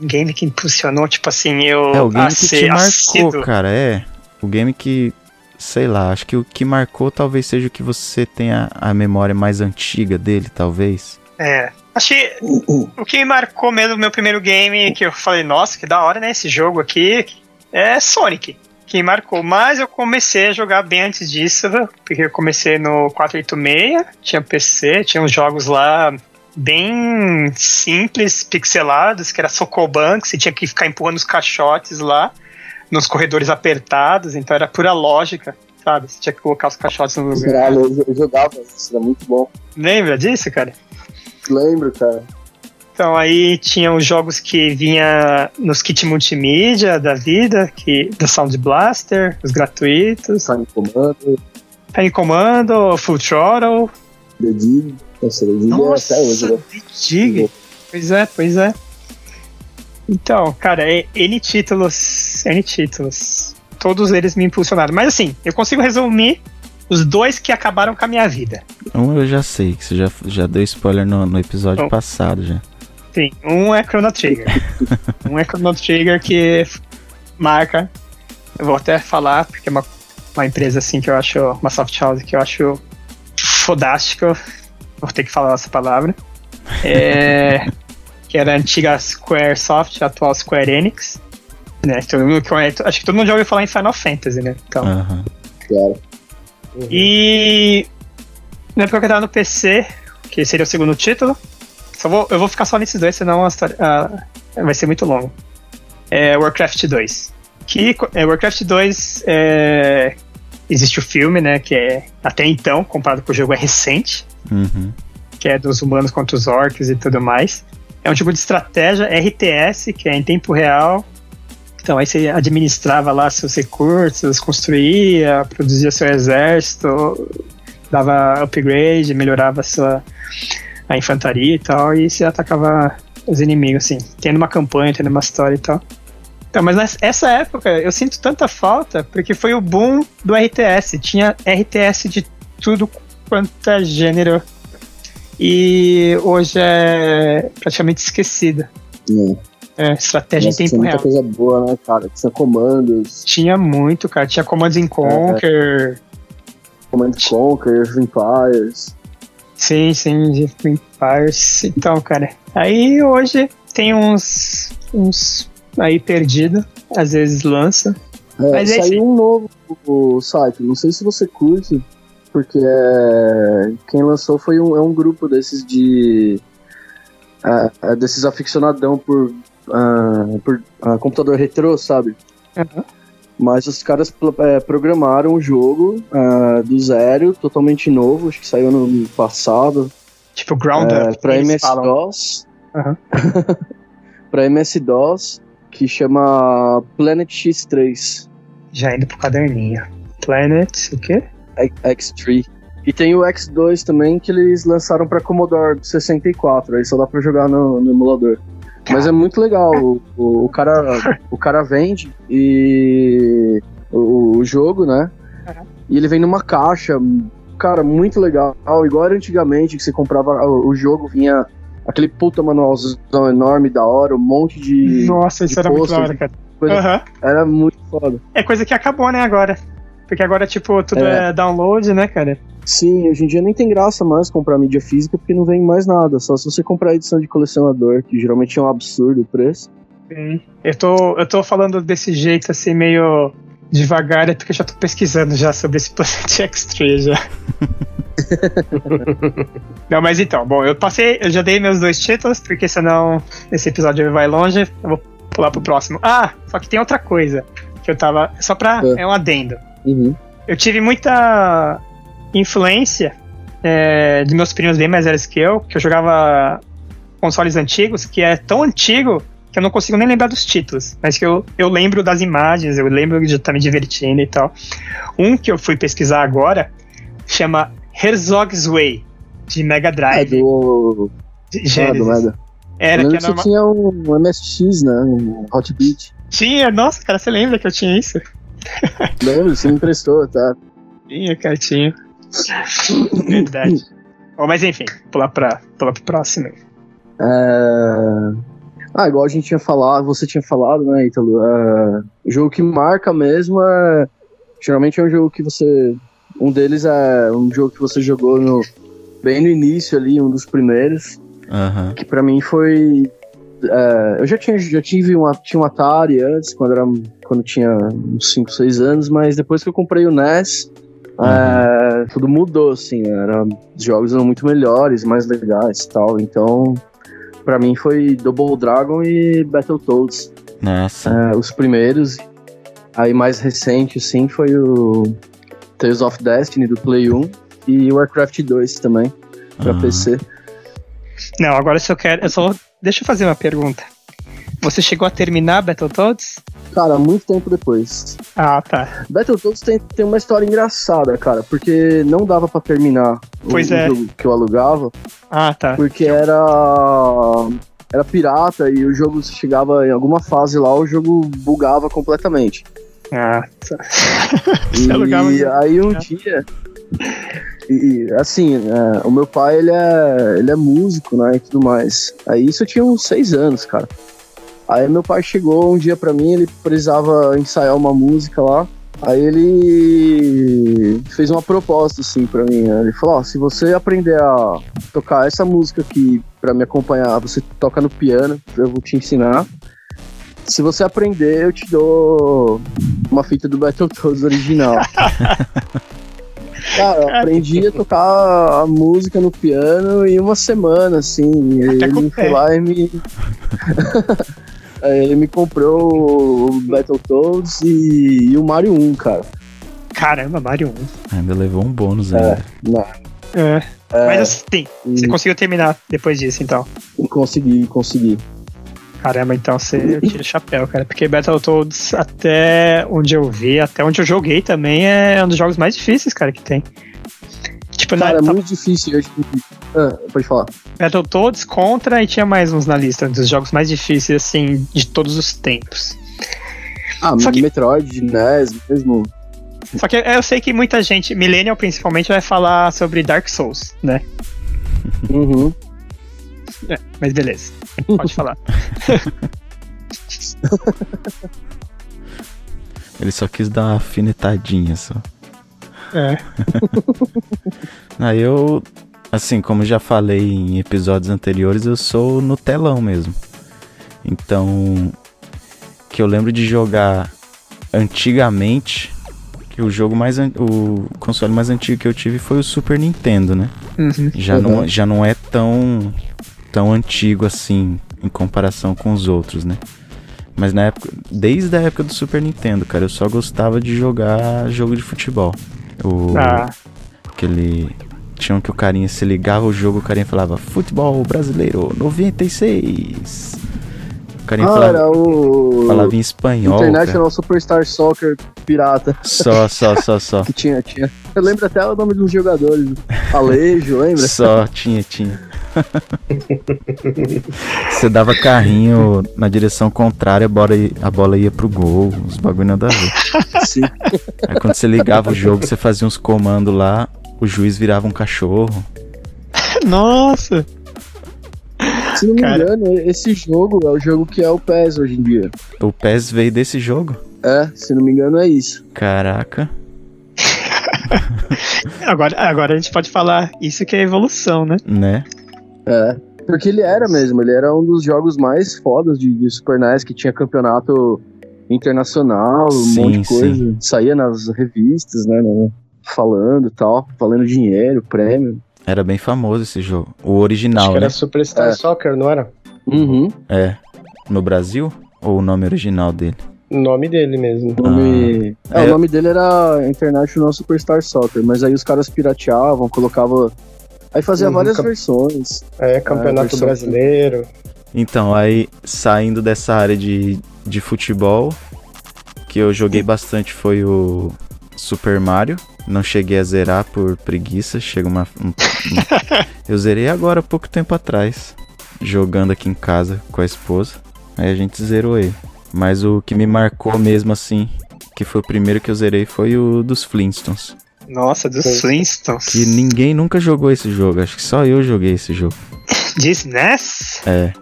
Um game que impulsionou, tipo assim, eu É o game que te marcou, cara. É. O game que. Sei lá, acho que o que marcou talvez seja o que você tenha a memória mais antiga dele, talvez. É. Que o que marcou mesmo no meu primeiro game, que eu falei, nossa, que da hora, né? Esse jogo aqui é Sonic. que marcou. Mas eu comecei a jogar bem antes disso, porque eu comecei no 486, tinha PC, tinha uns jogos lá bem simples, pixelados, que era Sokoban, que você tinha que ficar empurrando os caixotes lá, nos corredores apertados, então era pura lógica, sabe? Você tinha que colocar os caixotes no lugar. Caralho, eu jogava isso, era muito bom. Lembra disso, cara? Lembro, cara. Então aí tinha os jogos que vinha nos kit multimídia da vida, que da Sound Blaster, os gratuitos. Time Commando, Time Commando, Full Throttle. The Dig. Nossa, é Nossa, até hoje, né? Dig. Pois é, pois é. Então, cara, é- N títulos, N títulos. Todos eles me impulsionaram. Mas assim, eu consigo resumir os dois que acabaram com a minha vida. Um eu já sei, que você já, já deu spoiler no, no episódio Bom. passado já. Sim, um é Chrono Trigger. *laughs* um é Chrono Trigger que marca. Eu vou até falar, porque é uma, uma empresa assim que eu acho, uma soft house que eu acho fodástico. Vou ter que falar essa palavra. É, *laughs* que era a antiga Squaresoft, a atual Square Enix. Né, todo mundo conhece- acho que todo mundo já ouviu falar em Final Fantasy, né? Então, Aham. Cara. e na época que eu tava no PC, que seria o segundo título, só vou, eu vou ficar só nesses dois, senão a história vai ser muito longo. É Warcraft 2. Que é, Warcraft 2 é, existe o filme, né? Que é até então, comparado com o jogo, é recente, Uhum. que é dos humanos contra os orcs e tudo mais. É um tipo de estratégia RTS, que é em tempo real. Então aí você administrava lá seus recursos, construía, produzia seu exército, dava upgrade, melhorava a sua a infantaria e tal, e você atacava os inimigos, assim, tendo uma campanha, tendo uma história e tal. Então, mas nessa época eu sinto tanta falta, porque foi o boom do RTS. Tinha RTS de tudo quanto é gênero. E hoje é praticamente esquecida. É. É, estratégia Nossa, em tinha tempo muita real. coisa boa, né, cara? Tinha comandos, Tinha muito, cara. Tinha Command and Conquer. Command Conquer, Empires. Sim, sim, Empires. Então, cara. Aí hoje tem uns. uns aí perdido. Às vezes lança. É, Mas é saiu um novo o site, não sei se você curte, porque é, quem lançou foi um, é um grupo desses de. desses aficionadão por, ah, por ah, computador retrô, sabe? Uhum. Mas os caras é, programaram o jogo ah, do zero, totalmente novo, acho que saiu no ano passado, Tipo Ground é, Up. falam. MS-DOS. Aham. *laughs* para MS-DOS, que chama Planet X3. Já indo pro caderninho. Planet, o quê? X3. E tem o X2 também que eles lançaram pra Commodore 64, aí só dá pra jogar no, no emulador. Mas é muito legal, o, o, o cara, o cara vende e o, o jogo, né? Uhum. E ele vem numa caixa, cara, muito legal. Igual era antigamente que você comprava o, o jogo, vinha aquele puta manualzão enorme da hora, um monte de Nossa, isso de era muito da hora, cara. coisa. Aham. Era muito foda. É coisa que acabou, né, agora. Porque agora, tipo, tudo é, É. download, né, cara? Sim, hoje em dia nem tem graça mais comprar mídia física porque não vem mais nada. Só se você comprar a edição de colecionador, que geralmente é um absurdo o preço. Sim. Eu tô, eu tô falando desse jeito, assim, meio devagar, é porque eu já tô pesquisando já sobre esse Planet *laughs* X3 já. *laughs* Não, mas então, bom, eu passei, eu já dei meus dois títulos, porque senão esse episódio vai longe, eu vou pular pro próximo. Ah, só que tem outra coisa que eu tava. Só pra. É. É um adendo. Uhum. Eu tive muita influência é, de meus primos bem mais velhos que eu, que eu jogava consoles antigos, que é tão antigo que eu não consigo nem lembrar dos títulos, mas que eu, eu lembro das imagens, eu lembro de estar me divertindo e tal. Um que eu fui pesquisar agora chama Herzog's Way, de Mega É Drive. do. de Ah, do Genesis. Era Eu que é você normal. tinha um MSX, né? Um Hot Beat. Tinha, nossa, cara, você lembra que eu tinha isso? Lembro, você me emprestou, tá? Tinha, cara, tinha. Verdade. *laughs* Bom, mas enfim, pular, pra, pular pro próximo. É... Ah, igual a gente tinha falado, você tinha falado, né, Ítalo? É... O jogo que marca mesmo é. Geralmente é um jogo que você. Um deles é um jogo que você jogou no... bem no início ali, um dos primeiros. Aham. que pra mim foi é, eu já, tinha, já tive uma, tinha um Atari antes, quando, era, quando tinha uns 5, 6 anos, mas depois que eu comprei o NES, uhum. é, tudo mudou, assim, era, os jogos eram muito melhores, mais legais e tal, então para mim foi Double Dragon e Battletoads. Nossa. É, os primeiros. Aí mais recente, sim, foi o Tales of Destiny do Play 1 e Warcraft 2 também, pra uhum. PC. Não, agora se eu quero. Eu só. Deixa eu fazer uma pergunta. Você chegou a terminar Battletoads? Cara, muito tempo depois. Ah, tá. Battletoads tem, tem uma história engraçada, cara, porque não dava para terminar pois o, é. jogo que eu alugava. Ah, tá. Porque era era pirata e o jogo chegava em alguma fase lá, o jogo bugava completamente. Ah, tá. *laughs* e aí um dia e, assim, é, o meu pai, ele é, ele é músico, né, e tudo mais. Aí isso eu tinha uns seis anos, cara. Aí meu pai chegou um dia pra mim, ele precisava ensaiar uma música lá. Aí ele fez uma proposta, assim, pra mim. Ele falou, ó, se você aprender a tocar essa música aqui pra me acompanhar, você toca no piano, eu vou te ensinar. Se você aprender, eu te dou uma fita do Battletoads original. *laughs* Cara, eu aprendi a tocar a música no piano em uma semana, assim. Ele foi lá e me. *laughs* ele me comprou o Battletoads e, e o Mario 1, cara. Caramba, Mario 1. Ainda levou um bônus é, ainda. Não. É. é. Mas assim, você conseguiu terminar depois disso, então? Consegui, consegui. Caramba, então você tira o chapéu, cara. Porque Battletoads, até onde eu vi, até onde eu joguei também, é um dos jogos mais difíceis, cara, que tem. Tipo, cara, é tá... muito difícil. Ah, pode falar. Battletoads contra e tinha mais uns na lista, dos jogos mais difíceis, assim, de todos os tempos. Ah, Só que... Metroid, NES mesmo. Só que eu sei que muita gente, Millennial principalmente, vai falar sobre Dark Souls, né? Uhum. É, mas beleza. Pode *laughs* falar. Ele só quis dar uma afinetadinha só. É. *laughs* Aí eu, assim, como já falei em episódios anteriores, eu sou no telão mesmo. Então, que eu lembro de jogar antigamente, que o jogo mais o console mais antigo que eu tive foi o Super Nintendo, né? Uhum. Já. Não, já não é tão tão antigo assim em comparação com os outros, né? Mas na época, desde a época do Super Nintendo, cara, eu só gostava de jogar jogo de futebol. O ah. aquele tinha um que o carinha se ligava o jogo, o carinha falava futebol brasileiro 96. O carinha ah, falava, o... falava em espanhol. International cara. Superstar Soccer pirata. Só, só, só, só. *laughs* que tinha, tinha. Eu lembro até o nome dos jogadores. Alejo, lembra? Só, tinha, tinha. *laughs* Você dava carrinho na direção contrária, a bola, a bola ia pro gol, os bagulho nada a ver. Sim. Aí quando você ligava o jogo, você fazia uns comandos lá, o juiz virava um cachorro. Nossa! Se não me Cara. engano, esse jogo é o jogo que é o PES hoje em dia. O PES veio desse jogo? É, se não me engano é isso. Caraca. *laughs* agora, agora a gente pode falar isso que é evolução, né? Né? É. Porque ele era mesmo, ele era um dos jogos mais fodas de, de Super NES, que tinha campeonato internacional, um sim, monte de coisa. Sim. Saía nas revistas, né, né? Falando e tal, valendo dinheiro, prêmio. Era bem famoso esse jogo. O original, Acho que né? era Superstar é. Soccer, não era? Uhum. É. No Brasil? Ou o nome original dele? O nome dele mesmo. O nome... Ah, é, é, o nome dele era International Superstar Soccer, mas aí os caras pirateavam, colocavam Aí fazia uhum, várias versões. É, campeonato é, brasileiro. Então, aí saindo dessa área de, de futebol, que eu joguei bastante foi o Super Mario. Não cheguei a zerar por preguiça. Chega uma. Um, um... *laughs* eu zerei agora, pouco tempo atrás. Jogando aqui em casa com a esposa. Aí a gente zerou ele. Mas o que me marcou mesmo assim, que foi o primeiro que eu zerei, foi o dos Flintstones. Nossa, dos Flintstones. Que ninguém nunca jogou esse jogo. Acho que só eu joguei esse jogo. *laughs* De SNES? É.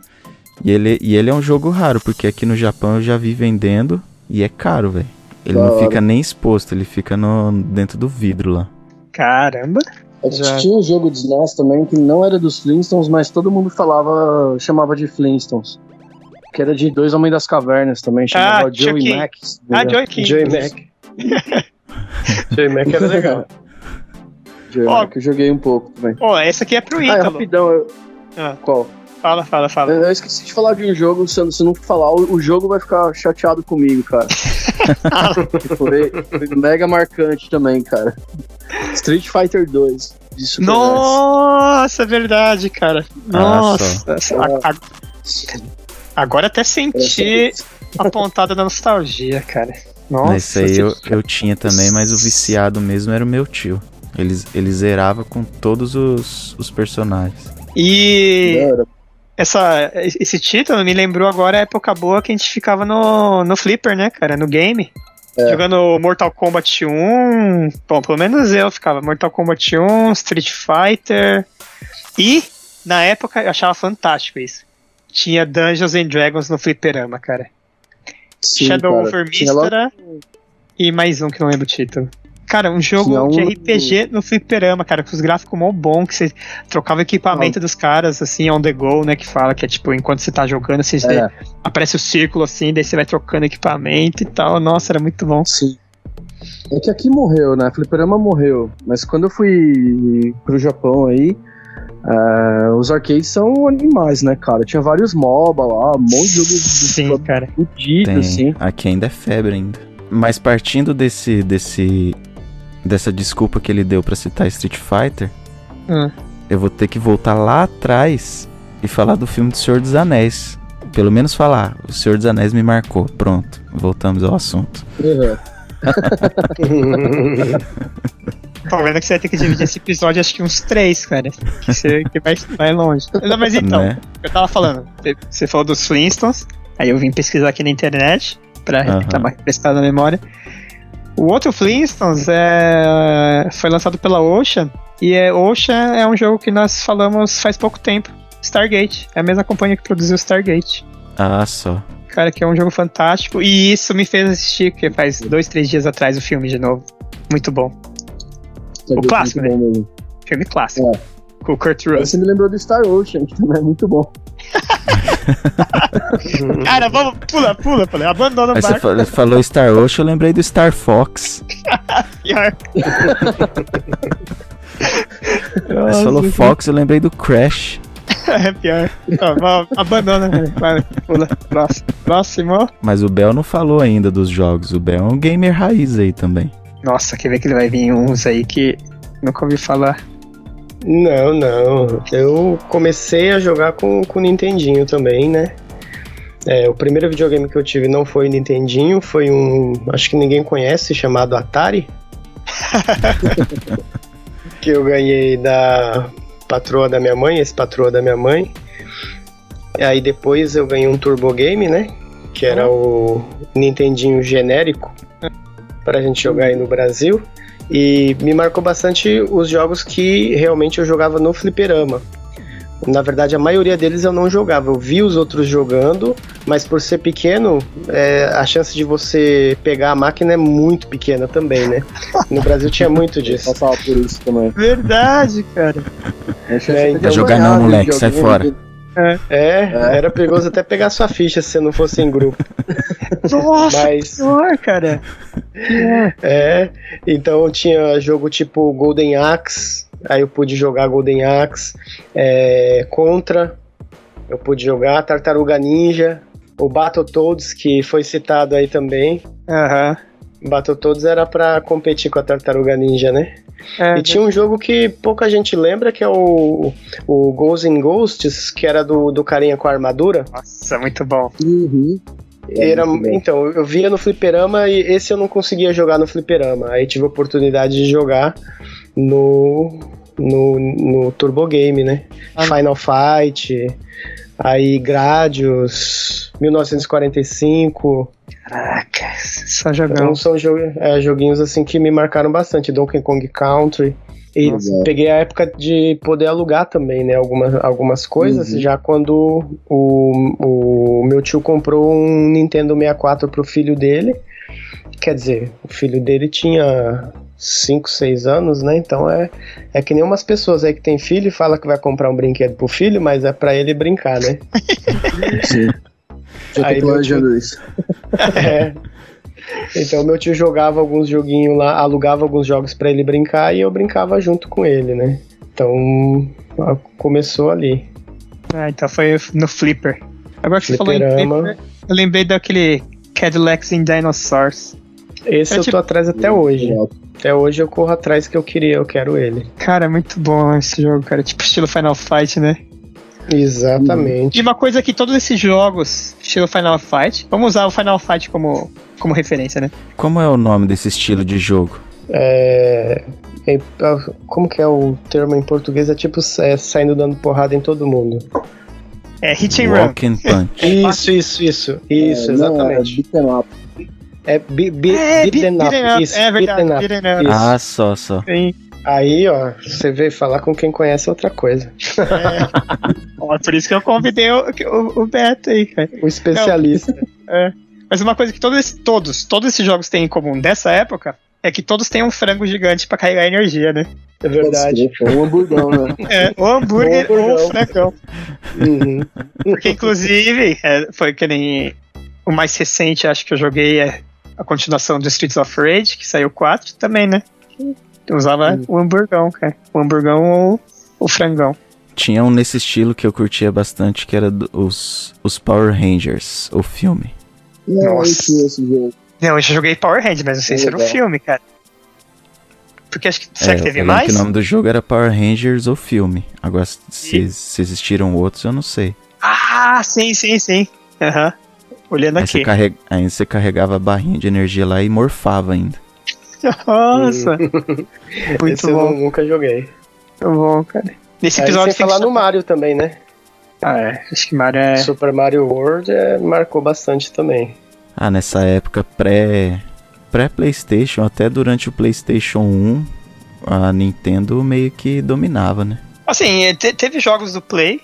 E ele, e ele é um jogo raro, porque aqui no Japão eu já vi vendendo e é caro, velho. Ele não fica nem exposto, ele fica no, dentro do vidro lá. Caramba! Já... Tinha um jogo de SNES também que não era dos Flintstones, mas todo mundo falava, chamava de Flintstones. Que era de dois Homens das Cavernas também, chamava Ah, Joey. Mac. Ah, *laughs* Joey King. Joey Mac. *laughs* Joey Mac era legal. Joey Ó. Mac, eu joguei um pouco também. Pô, essa aqui é pro Ah, é Ítalo. rapidão. Eu... Ah. Qual? Fala, fala, fala. Eu eu esqueci de falar de um jogo, se eu se eu não falar, o o jogo vai ficar chateado comigo, cara. *laughs* Que foi, foi mega marcante também, cara. Street Fighter 2 de Super NES. Nossa, é verdade, cara. Ah, Nossa. A- a- agora até senti a pontada da nostalgia, cara. Nossa. Esse aí eu, eu tinha também, mas o viciado mesmo era o meu tio. Ele, ele zerava com todos os, os personagens. E essa, esse título me lembrou agora a época boa que a gente ficava no, no Flipper, né, cara? No game. É. Jogando Mortal Kombat 1. Bom, pelo menos eu ficava. Mortal Kombat 1, Street Fighter. E, na época, eu achava fantástico isso. Tinha Dungeons and Dragons no Fliperama, cara. Sim, Shadow cara. Over Tinha logo- Mistra e mais um que não lembro o título. Cara, um jogo um- de RPG no fliperama, cara, com os gráficos mó bom, que você trocava o equipamento dos caras, assim, on the go, né, que fala que é tipo, enquanto você tá jogando, você É, aparece o círculo, assim, daí você vai trocando equipamento e tal. Nossa, era muito bom. sim. É que aqui morreu, né? Fliperama morreu. Mas quando eu fui pro Japão aí, é, os arcades são animais, né, cara? Tinha vários MOBA lá, um monte de jogo Sim, cara. fudido, Tem, assim. aqui ainda é febre ainda. Mas partindo desse, desse dessa desculpa que ele deu pra citar Street Fighter, Hum. eu vou ter que voltar lá atrás e falar do filme do Senhor dos Anéis. Pelo menos falar, o Senhor dos Anéis me marcou. Pronto, voltamos ao assunto. Uhum. *laughs* *laughs* Tô vendo que você vai ter que dividir esse episódio, acho que uns três, cara. Que, você, que vai, vai longe. Mas então, né? eu tava falando, você- falou dos Flintstones, aí eu vim pesquisar aqui na internet, pra uma refrescada na memória. O outro Flintstones é, foi lançado pela Ocean, e é, Ocean é um jogo que nós falamos faz pouco tempo. Stargate, é a mesma companhia que produziu Stargate. Ah, só. Cara, que é um jogo fantástico, e isso me fez assistir, que faz dois, três dias atrás, o filme de novo. Muito bom. O clássico, bom mesmo. Filme clássico. É. Com o Kurt Russell. Você me lembrou do Star Ocean, que também é muito bom. *laughs* Cara, vamos, pula, pula, pula. Abandona o Aí você barco. fa- falou Star Ocean, eu lembrei do Star Fox. *laughs* Pior. Você falou Fox, eu lembrei do Crash. *laughs* É pior. Abandona, velho. Vai, pula. Próximo. Próximo. Mas o Bel não falou ainda dos jogos. O Bel é um gamer raiz aí também. Nossa, quer ver que ele vai vir uns aí que nunca ouvi falar. Não, não. Eu comecei a jogar com o Nintendinho também, né? É, o primeiro videogame que eu tive não foi Nintendinho, foi um. Acho que ninguém conhece, chamado Atari. *laughs* que eu ganhei da patroa da minha mãe, ex-patroa da minha mãe. E aí depois eu ganhei um Turbo Game, né? Que era o Nintendinho genérico pra gente jogar aí no Brasil. E me marcou bastante os jogos que realmente eu jogava no fliperama. Na verdade, a maioria deles eu não jogava. Eu vi os outros jogando, mas por ser pequeno, é, a chance de você pegar a máquina é muito pequena também, né? No Brasil tinha muito disso. Passava por isso também. Verdade, cara. É, É, então- jogar não, moleque, sai fora. É, era perigoso até pegar sua ficha se você não fosse em grupo. Nossa, Mas, pior, cara. é, então tinha jogo tipo Golden Axe, aí eu pude jogar Golden Axe, é, Contra, eu pude jogar Tartaruga Ninja, o Battletoads, que foi citado aí também. Aham. Battletoads era pra competir com a Tartaruga Ninja, né? É, E tinha um jogo que pouca gente lembra, que é o, o Ghosts and Ghosts, que era do, do carinha com a armadura. Nossa, muito bom. Uhum. É Era, muito bom. então, eu via no fliperama e esse eu não conseguia jogar no fliperama. Aí tive a oportunidade de jogar no, no, no Turbo Game, né? Ah. Final Fight, aí Gradius, 1945. Caraca, só jogão. Então são é, joguinhos assim que me marcaram bastante. Donkey Kong Country. E Nossa. peguei a época de poder alugar também, né? Algumas, algumas coisas, Uhum. já quando o, o meu tio comprou um Nintendo 64 pro filho dele. Quer dizer, o filho dele tinha 5, 6 anos, né? Então é, é que nem umas pessoas aí que tem filho e fala que vai comprar um brinquedo pro filho, mas é pra ele brincar, né? Sim. *laughs* Já Aí tô meu planejando isso. *laughs* É. Então meu tio jogava alguns joguinhos lá, alugava alguns jogos pra ele brincar e eu brincava junto com ele, né? Então começou ali. Ah, então foi no Flipper. Agora que você falou em. Flipper, eu lembrei daquele Cadillacs in Dinosaurs. Esse É eu tipo- tô atrás até hoje. Até hoje eu corro atrás que eu queria, eu quero ele. Cara, é muito bom esse jogo, cara. Tipo estilo Final Fight, né? Exatamente. E uma coisa que todos esses jogos, estilo Final Fight, vamos usar o Final Fight como, como referência, né? Como é o nome desse estilo de jogo? É, é, ah, como que é o termo em português? É tipo é, saindo dando porrada em todo mundo. É Hit and Run. Walk and Punch. *laughs* Isso, isso, isso. Isso, É, não, é exatamente. up. É bi, É, beat them beat- up. beaten up, Isso, é verdade, beaten up. beaten up. Isso. Ah, só, só. Sim. Aí, ó, você veio falar com quem conhece outra coisa. Ó, por isso que eu convidei o, o, o Beto aí, cara. O especialista. Mas uma coisa que todos, esses- todos, todos esses jogos têm em comum dessa época é que todos têm um frango gigante pra carregar energia, né? É verdade. É um hamburgão, né? É, o hambúrguer *laughs* ou o hamburgão. frangão. Uhum. Porque, inclusive, é, foi que nem o mais recente, acho que eu joguei é a continuação do Streets of Rage, que saiu 4 também, né? Eu usava Hum. o hamburgão, cara. O hamburgão ou o frangão. Tinha um nesse estilo que eu curtia bastante, que era do- os, os Power Rangers, o filme. Não, eu Nossa. esse jogo. Não, eu já joguei Power Rangers, mas não sei É se era um legal. filme, cara. Porque acho que. Será É, que teve mais? que o nome do jogo era Power Rangers, o filme. Agora, se, se existiram outros, eu não sei. Ah, sim, sim, sim. Aham. Olhando Aí você, aqui. carrega, aí você carregava a barrinha de energia lá e morfava ainda. Nossa. *laughs* Muito Esse eu bom, nunca joguei. muito bom, cara. Nesse Aí episódio sem falar no Mario também, né? Ah, é. Acho que Mario é. Super Mario World é, marcou bastante também. Ah, nessa época pré pré PlayStation, até durante o PlayStation 1, a Nintendo meio que dominava, né? Assim, é, te- teve jogos do Play.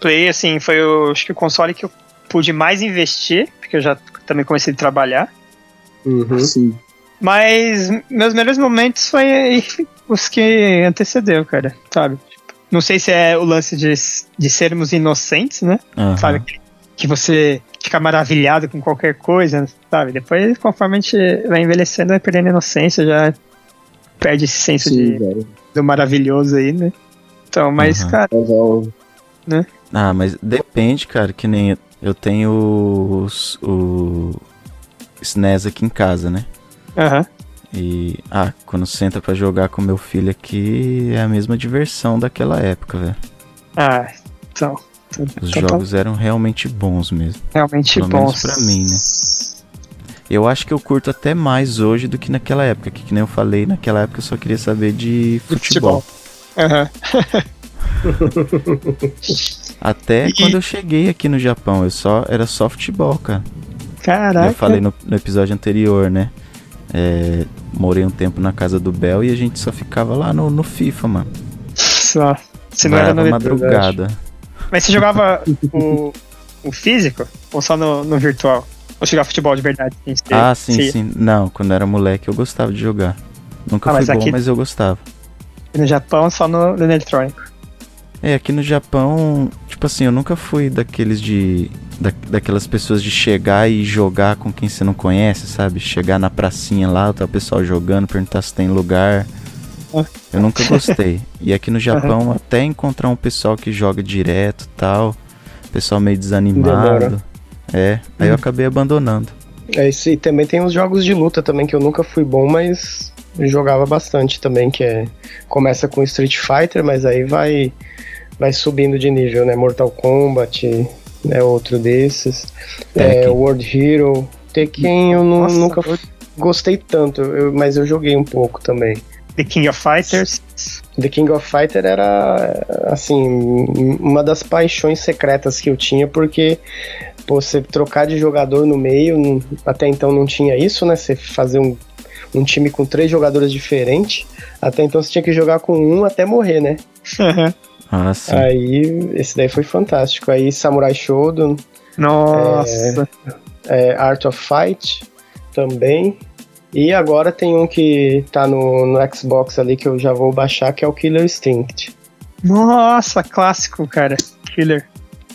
Play, assim, foi o, acho que o console que eu pude mais investir, porque eu já também comecei a trabalhar. Uhum. Sim. Mas meus melhores momentos foi *laughs* os que antecedeu, cara, sabe? Tipo, Não sei se é o lance de, de sermos inocentes, né? Aham. Sabe? Que- Que você fica maravilhado com qualquer coisa, sabe? Depois, conforme a gente vai envelhecendo, vai perdendo a inocência, já perde esse senso Sim, de, velho. do maravilhoso aí, né? Então, mas, Aham. cara, Mas, ó, Ah, mas depende, cara, que nem eu tenho os, o SNES aqui em casa, né? Aham. E, ah, quando senta pra jogar com meu filho aqui, é a mesma diversão daquela época, velho. Ah, então. Os então jogos eram realmente bons mesmo. realmente pelo menos bons. pra mim, né? Eu acho que eu curto até mais hoje do que naquela época, que, que nem eu falei, naquela época eu só queria saber de futebol. Aham. *laughs* Até E- quando eu cheguei aqui no Japão, eu só era só futebol, cara. Caraca. Eu falei no, no episódio anterior, né? É, morei um tempo na casa do Bel e a gente só ficava lá no, no FIFA, mano. Só. Se não era no madrugada. Mas você jogava o, o físico ou só no, no virtual? Ou jogava futebol de verdade? Ah, sim, sim. Não, quando era moleque eu gostava de jogar. Nunca Ah, fui mas bom, aqui- mas eu gostava. E no Japão, só no, no eletrônico. É, aqui no Japão, tipo assim, eu nunca fui daqueles de. Da, daquelas pessoas de chegar e jogar com quem você não conhece, sabe? Chegar na pracinha lá, tá o pessoal jogando, perguntar se tem lugar. Eu nunca *laughs* gostei. E aqui no Japão, até encontrar um pessoal que joga direto tal, pessoal meio desanimado. É, aí eu acabei abandonando. É isso, e também tem os jogos de luta também, que eu nunca fui bom, mas jogava bastante também, que é. Começa com Street Fighter, mas aí vai, vai subindo de nível, né? Mortal Kombat é outro desses. É. World Hero. Tekken eu Nossa, nunca gostei tanto, eu- mas eu joguei um pouco também. The King of Fighters. The King of Fighter era, assim, uma das paixões secretas que eu tinha, porque pô, você trocar de jogador no meio, até então não tinha isso, né? Você fazer um, um time com três jogadores diferentes, até então você tinha que jogar com um até morrer, né? Ah, sim. Aí, esse daí foi fantástico. Aí, Samurai Shodown, Nossa. é, Art of Fight também. E agora tem um que tá no, no Xbox ali que eu já vou baixar, que é o Killer Instinct. Nossa, clássico, cara. Killer.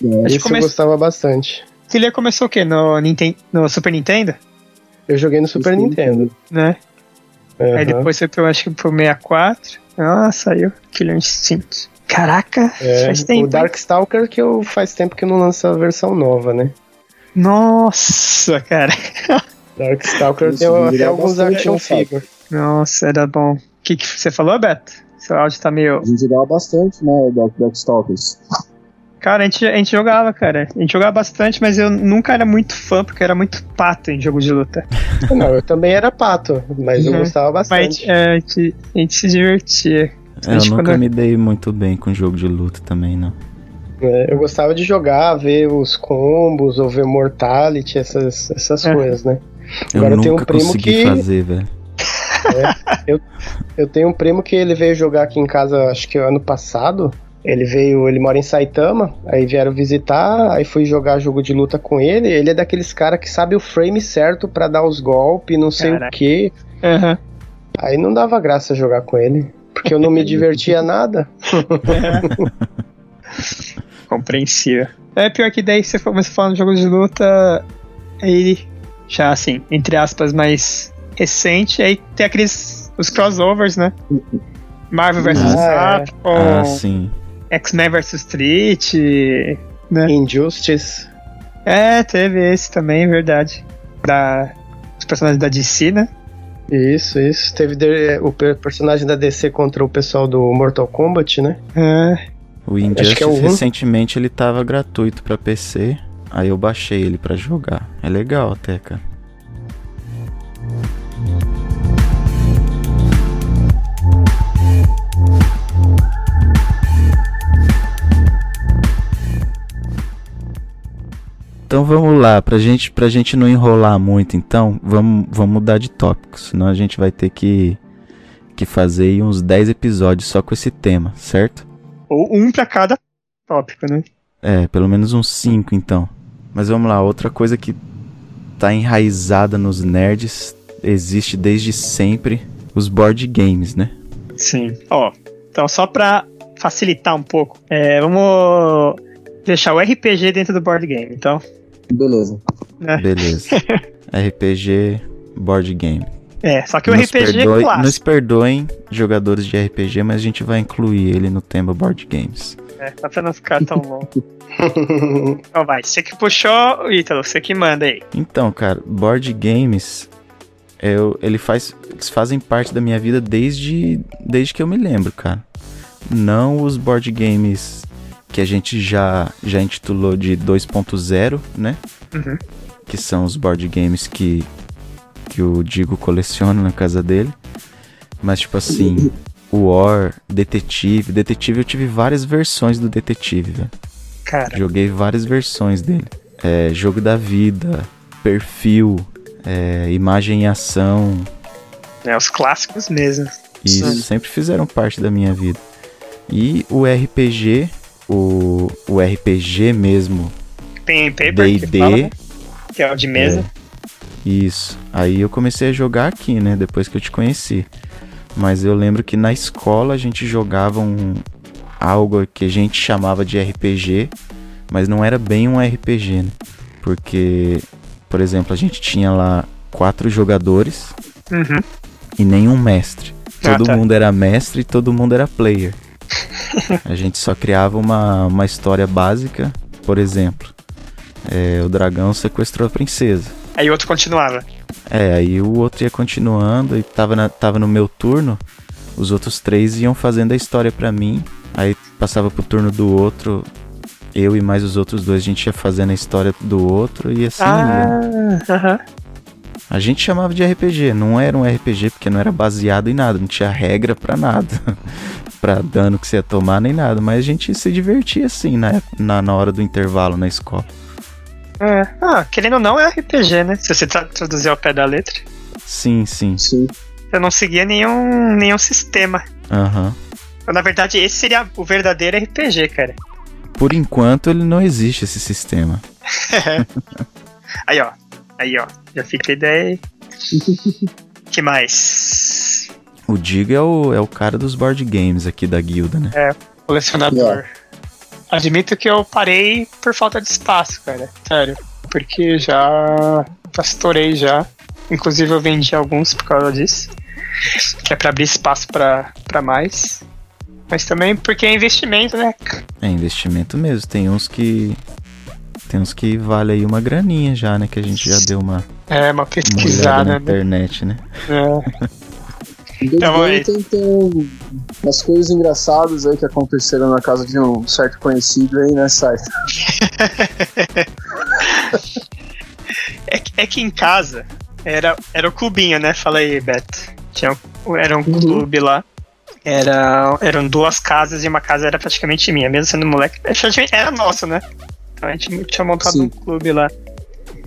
É, Acho que Esse come- eu gostava bastante. Killer começou o quê? No, Ninten no Super Nintendo? Eu joguei no Super Sim. Nintendo. Né? Aí Aham. depois foi pro, acho que pro 64. Ah, saiu Killer Instinct. Caraca, É, faz tempo. o? Darkstalker que eu faz tempo que não lança a versão nova, né? Nossa, cara. *laughs* Darkstalker tem até viria alguns action figure. Nossa, era bom. O que, que você falou, Beto? Seu áudio tá meio. A gente jogava bastante, né, Dark Darkstalkers. Cara, a gente, a gente jogava, cara. A gente jogava bastante, mas eu nunca era muito fã, porque eu era muito pato em jogo de luta. Não, eu também era pato, mas eu Uhum. gostava Mas bastante. é, a, gente, a gente se divertia. É, eu Acho que nunca me dei muito bem com jogo de luta também, não. É, eu gostava de jogar, ver os combos, ou ver Mortality, essas, essas É. coisas, né? Eu Agora eu tenho nunca um primo consegui que- fazer, velho. Eu tenho um primo que ele veio jogar aqui em casa, acho que ano passado. Ele veio, ele mora em Saitama, aí vieram visitar, aí fui jogar jogo de luta com ele. Ele é daqueles cara que sabe o frame certo pra dar os golpes, não sei Caraca. o que. Aham. Aí não dava graça jogar com ele, porque eu não me divertia nada. Compreensível. É pior que daí você começa falando de jogo de luta, aí já assim, entre aspas, mais recente, aí tem aqueles os crossovers, né? Marvel vs Ah, é. Capcom, Ah, sim. X-Men vs Street, né? Injustice. É, teve esse também, verdade. Da os personagens da DC, né? Isso, isso. Teve de- o per- personagem da DC contra o pessoal do Mortal Kombat, né? É, O Acho Injustice que é o recentemente ele tava gratuito pra PC, aí eu baixei ele pra jogar. É legal até, cara. Então vamos lá, pra gente, pra gente não enrolar muito, então, vamos, vamos mudar de tópico, senão a gente vai ter que, que fazer uns 10 episódios só com esse tema, certo? ou um pra cada tópico, né? É, pelo menos uns 5 então. Mas vamos lá, outra coisa que tá enraizada nos nerds, existe desde sempre, os board games, né? Sim. Ó, então só pra facilitar um pouco, é, vamos deixar o RPG dentro do board game, então. Beleza. Beleza. *laughs* RPG, board game. É, só que o nos, RPG perdoe- é clássico. nos perdoem, jogadores de RPG, mas a gente vai incluir ele no tema board games. É, só pra não ficar tão longo. *laughs* Então vai, você que puxou, Ítalo, você que manda aí. Então, cara, board games, eu, ele faz, eles fazem parte da minha vida desde, desde que eu me lembro, cara. Não os board games que a gente já, já intitulou de 2.0, né? Uhum. Que são os board games que, que o Digo coleciona na casa dele. Mas, tipo assim, o War, Detetive. Detetive, eu tive várias versões do Detetive, velho. Cara, Joguei várias versões dele. É, jogo da vida, perfil, é, imagem e ação. é os clássicos mesmo. Isso Sim. sempre fizeram parte da minha vida. E o RPG, o, o RPG mesmo, Pen paper, que, D&D, né? que é o de mesa. isso. Aí eu comecei a jogar aqui, né, depois que eu te conheci. Mas eu lembro que na escola a gente jogava um algo que a gente chamava de RPG, mas não era bem um RPG, né? Porque, por exemplo, a gente tinha lá quatro jogadores Uhum. e nenhum mestre. Ah, Todo tá. mundo era mestre e todo mundo era player. A gente só criava uma, uma história básica, por exemplo. é, o dragão sequestrou a princesa. Aí o outro continuava. É, aí o outro ia continuando e tava, na- tava no meu turno, os outros três iam fazendo a história pra mim, aí passava pro turno do outro, eu e mais os outros dois, a gente ia fazendo a história do outro e assim ia. ah, aham. A gente chamava de RPG, não era um RPG porque não era baseado em nada, não tinha regra pra nada. *laughs* pra dano que você ia tomar nem nada, mas a gente se divertia assim na, na, na hora do intervalo na escola. É. Ah, querendo ou não, é RPG, né? Se você tra- traduzir ao pé da letra. Sim, sim. Sim. Você não seguia nenhum, nenhum sistema. Aham. Então, na verdade, esse seria o verdadeiro RPG, cara. Por enquanto ele não existe esse sistema. *laughs* Aí, ó. Aí, ó. Já fica a ideia. *laughs* que mais? O Diga é o, é o cara dos board games aqui da guilda, né? Colecionador. Admito que eu parei por falta de espaço, cara. Sério. porque já, estourei já. Inclusive eu vendi alguns por causa disso. Que é pra abrir espaço pra, pra mais. Mas também porque é investimento, né? É investimento mesmo. Tem uns que. Tem uns que vale aí uma graninha já, né? Que a gente já deu uma, É, uma pesquisada, na né? internet, né? É. Então, aí- tem, tem umas coisas engraçadas aí que aconteceram na casa de um certo conhecido aí, né, site? *laughs* É, que- é que em casa era, era o clubinho, né? Fala aí, Beto. Tinha, era um clube lá. Era, eram duas casas e uma casa era praticamente minha, mesmo sendo moleque. é, Era nossa, né? Então a gente tinha montado Sim. um clube lá.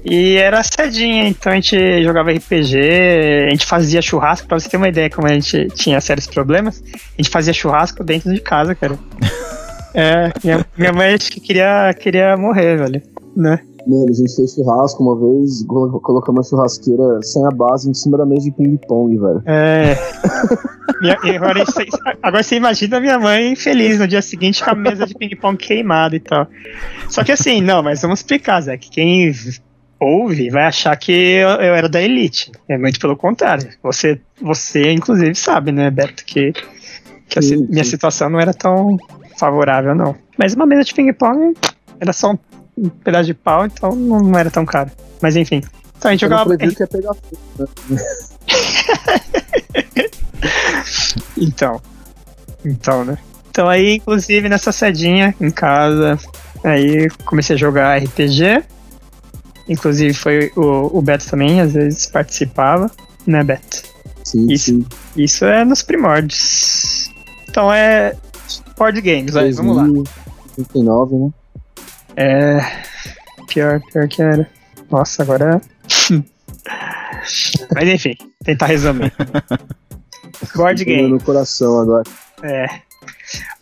E era cedinha, então a gente jogava RPG, a gente fazia churrasco, pra você ter uma ideia como a gente tinha sérios problemas, a gente fazia churrasco dentro de casa, cara. *laughs* É, minha, minha mãe acho que queria, queria morrer, velho. Né? Mano, a gente fez churrasco uma vez, colo- colocamos a churrasqueira sem a base em cima da mesa de ping-pong, velho. É. *laughs* E agora, agora você imagina a minha mãe feliz no dia seguinte com a mesa de ping-pong queimada e tal. Só que assim, não, mas vamos explicar, Zé, que quem ouve vai achar que eu, eu era da elite. É muito pelo contrário. Você, você inclusive, sabe, né, Beto, que, que a si- Sim, minha sim. situação não era tão favorável, não. Mas uma mesa de ping-pong era só um, um pedaço de pau, então não, era tão caro. Mas enfim. Então a gente Eu jogava. que ia pegar né? *laughs* Então. Então, né? Então aí, inclusive, nessa sedinha em casa, aí comecei a jogar RPG. Inclusive foi o, o Beto também, às vezes participava, né, Beto? Sim, Isso. sim. Isso é nos primórdios. Então é board games, aí, vamos lá. 2039, né? É. Pior, pior que era. Nossa, agora. Mas enfim, tentar resumir. *laughs* Board game. no coração agora. É.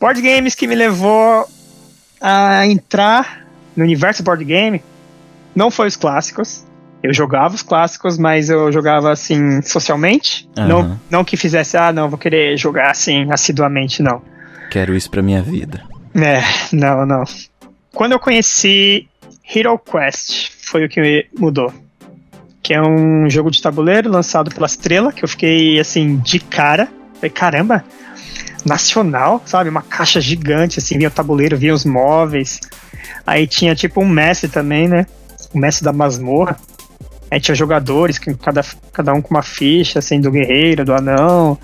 Board games que me levou a entrar no universo board game não foi os clássicos. Eu jogava os clássicos, mas eu jogava assim socialmente. Aham. Não, não que fizesse, ah, não, vou querer jogar assim assiduamente, não. Quero isso pra minha vida. É, não, não. Quando eu conheci Hero Quest, foi o que mudou. Que é um jogo de tabuleiro lançado pela Estrela, que eu fiquei assim, de cara. Falei, caramba, nacional, sabe? Uma caixa gigante, assim, vinha o tabuleiro, vinha os móveis. Aí tinha tipo um mestre também, né? O mestre da masmorra. Aí tinha jogadores, cada, cada um com uma ficha, assim, do guerreiro, do anão.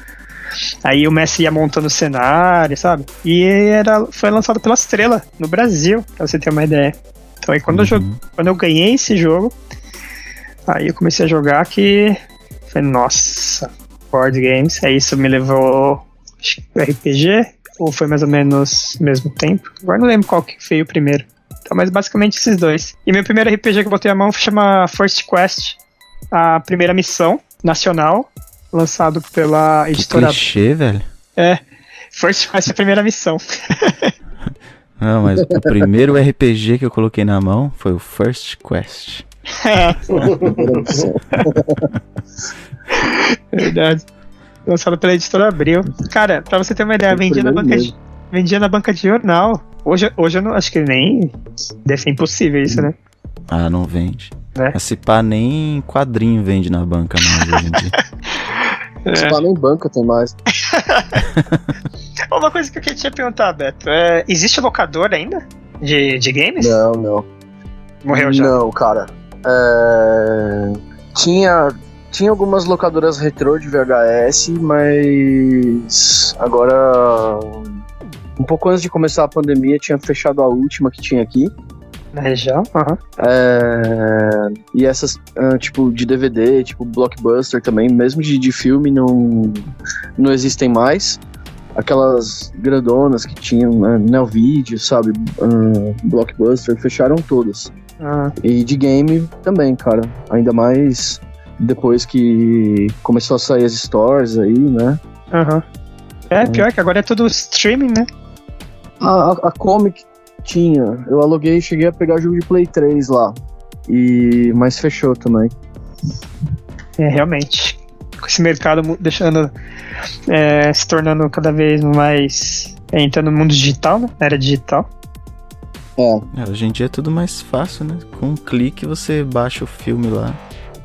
Aí o Messi ia montando o cenário, sabe? E era, foi lançado pela Estrela, no Brasil, pra você ter uma ideia. Então aí quando, eu, jo- Uhum. quando eu ganhei esse jogo, aí eu comecei a jogar que. Falei, nossa, board games. Aí isso me levou RPG, ou foi mais ou menos mesmo tempo. Agora não lembro qual que foi o primeiro. Então, mas basicamente esses dois. E meu primeiro RPG que eu botei a mão chama First Quest, a primeira missão nacional, lançado pela Que editora clichê, velho. é. First Quest é a primeira missão. *laughs* Não, mas o primeiro RPG que eu coloquei na mão foi o First Quest. *laughs* Verdade. Lançado pela editora Abril. Cara, pra você ter uma ideia, vendia na banca de, vendia na banca de jornal. Hoje, hoje eu não acho que nem. Deve ser impossível isso, né? Ah, não vende. É. Mas se pá, nem quadrinho vende na banca mais hoje em dia. *laughs* Você tá nem banca tem mais. *laughs* Uma coisa que eu queria te perguntar, Beto. É, existe locador ainda? De, de games? Não, não. Morreu já. Não, cara. É, Tinha, tinha algumas locadoras retrô de VHS, mas agora, um pouco antes de começar a pandemia, tinha fechado a última que tinha aqui. Na região? Aham. É, E essas, ah, tipo, de DVD, tipo, Blockbuster também, mesmo de, de filme, não, não existem mais. Aquelas grandonas que tinham, né, Neovideo, sabe, ah, Blockbuster, fecharam todas. Ah, E de game também, cara. Ainda mais depois que começou a sair as stores aí, né? Aham. É, pior que agora é tudo streaming, né? A, a, a Comic tinha. Eu aluguei e cheguei a pegar jogo de Play 3 lá. E mas fechou também. É, realmente. Com esse mercado deixando. é, se tornando cada vez mais. é, entrando no mundo digital, né? Na era digital. É, É, hoje em dia é tudo mais fácil, né? Com um clique você baixa o filme lá,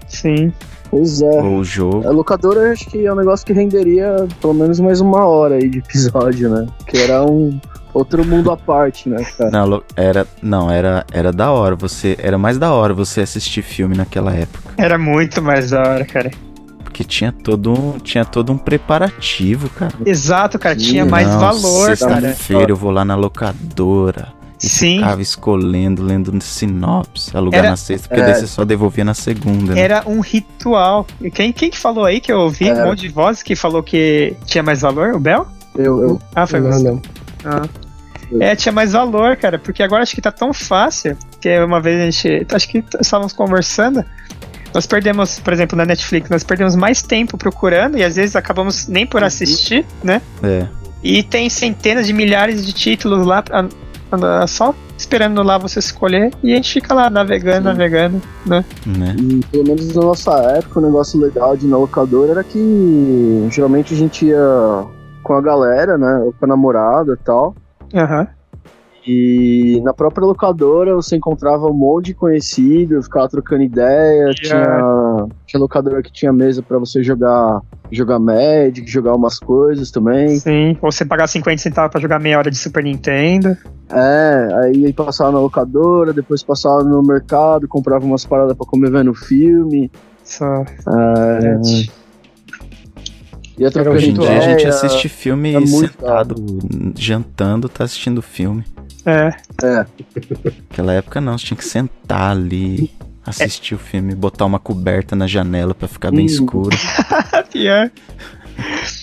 Sim. pois é. ou o jogo. A locadora acho que é um negócio que renderia pelo menos mais uma hora aí de episódio, né? Que era um outro mundo à parte, né, cara? Não, era, não, era, era da hora. Você era mais da hora você assistir filme naquela época, Era muito mais da hora, cara. porque tinha todo um, tinha todo um preparativo, cara. Exato, cara. Sim, Tinha mais Não, valor, cara. Sexta-feira eu vou lá na locadora. E Sim. ficava escolhendo, lendo sinopse, alugar Era- na sexta, porque É. daí você só devolvia na segunda, né? Era um ritual. E quem, quem que falou aí que eu ouvi? Era. Um monte de voz que falou que tinha mais valor? O Bel? Eu, eu, Ah, foi não, você. não. Ah. É, tinha mais valor, cara, porque agora acho que tá tão fácil que uma vez a gente. Acho que estávamos conversando. Nós perdemos, por exemplo, na Netflix, nós perdemos mais tempo procurando e às vezes acabamos nem por assistir, né? É. E tem centenas de milhares de títulos lá, só esperando lá você escolher e a gente fica lá navegando, Sim. navegando, né? né? E pelo menos na nossa época, o negócio legal de ir na locadora era que geralmente a gente ia com a galera, né? Ou com a namorada e tal. Aham. E na própria locadora você encontrava um monte de conhecido, ficava trocando ideia, Yeah. tinha, tinha locadora que tinha mesa pra você jogar jogar Magic, jogar umas coisas também. Sim. Ou você pagar 50 centavos pra jogar meia hora de Super Nintendo. É, aí, aí passava na locadora, depois passava no mercado, comprava umas paradas pra comer vendo filme. Só. É, ia trocando Hoje em dia a ideia. gente assiste filme é muito sentado, jantando, tá assistindo filme. É. É, Naquela época não, você tinha que sentar ali, assistir o filme, botar uma coberta na janela pra ficar bem Hum. escuro. *laughs* Pior.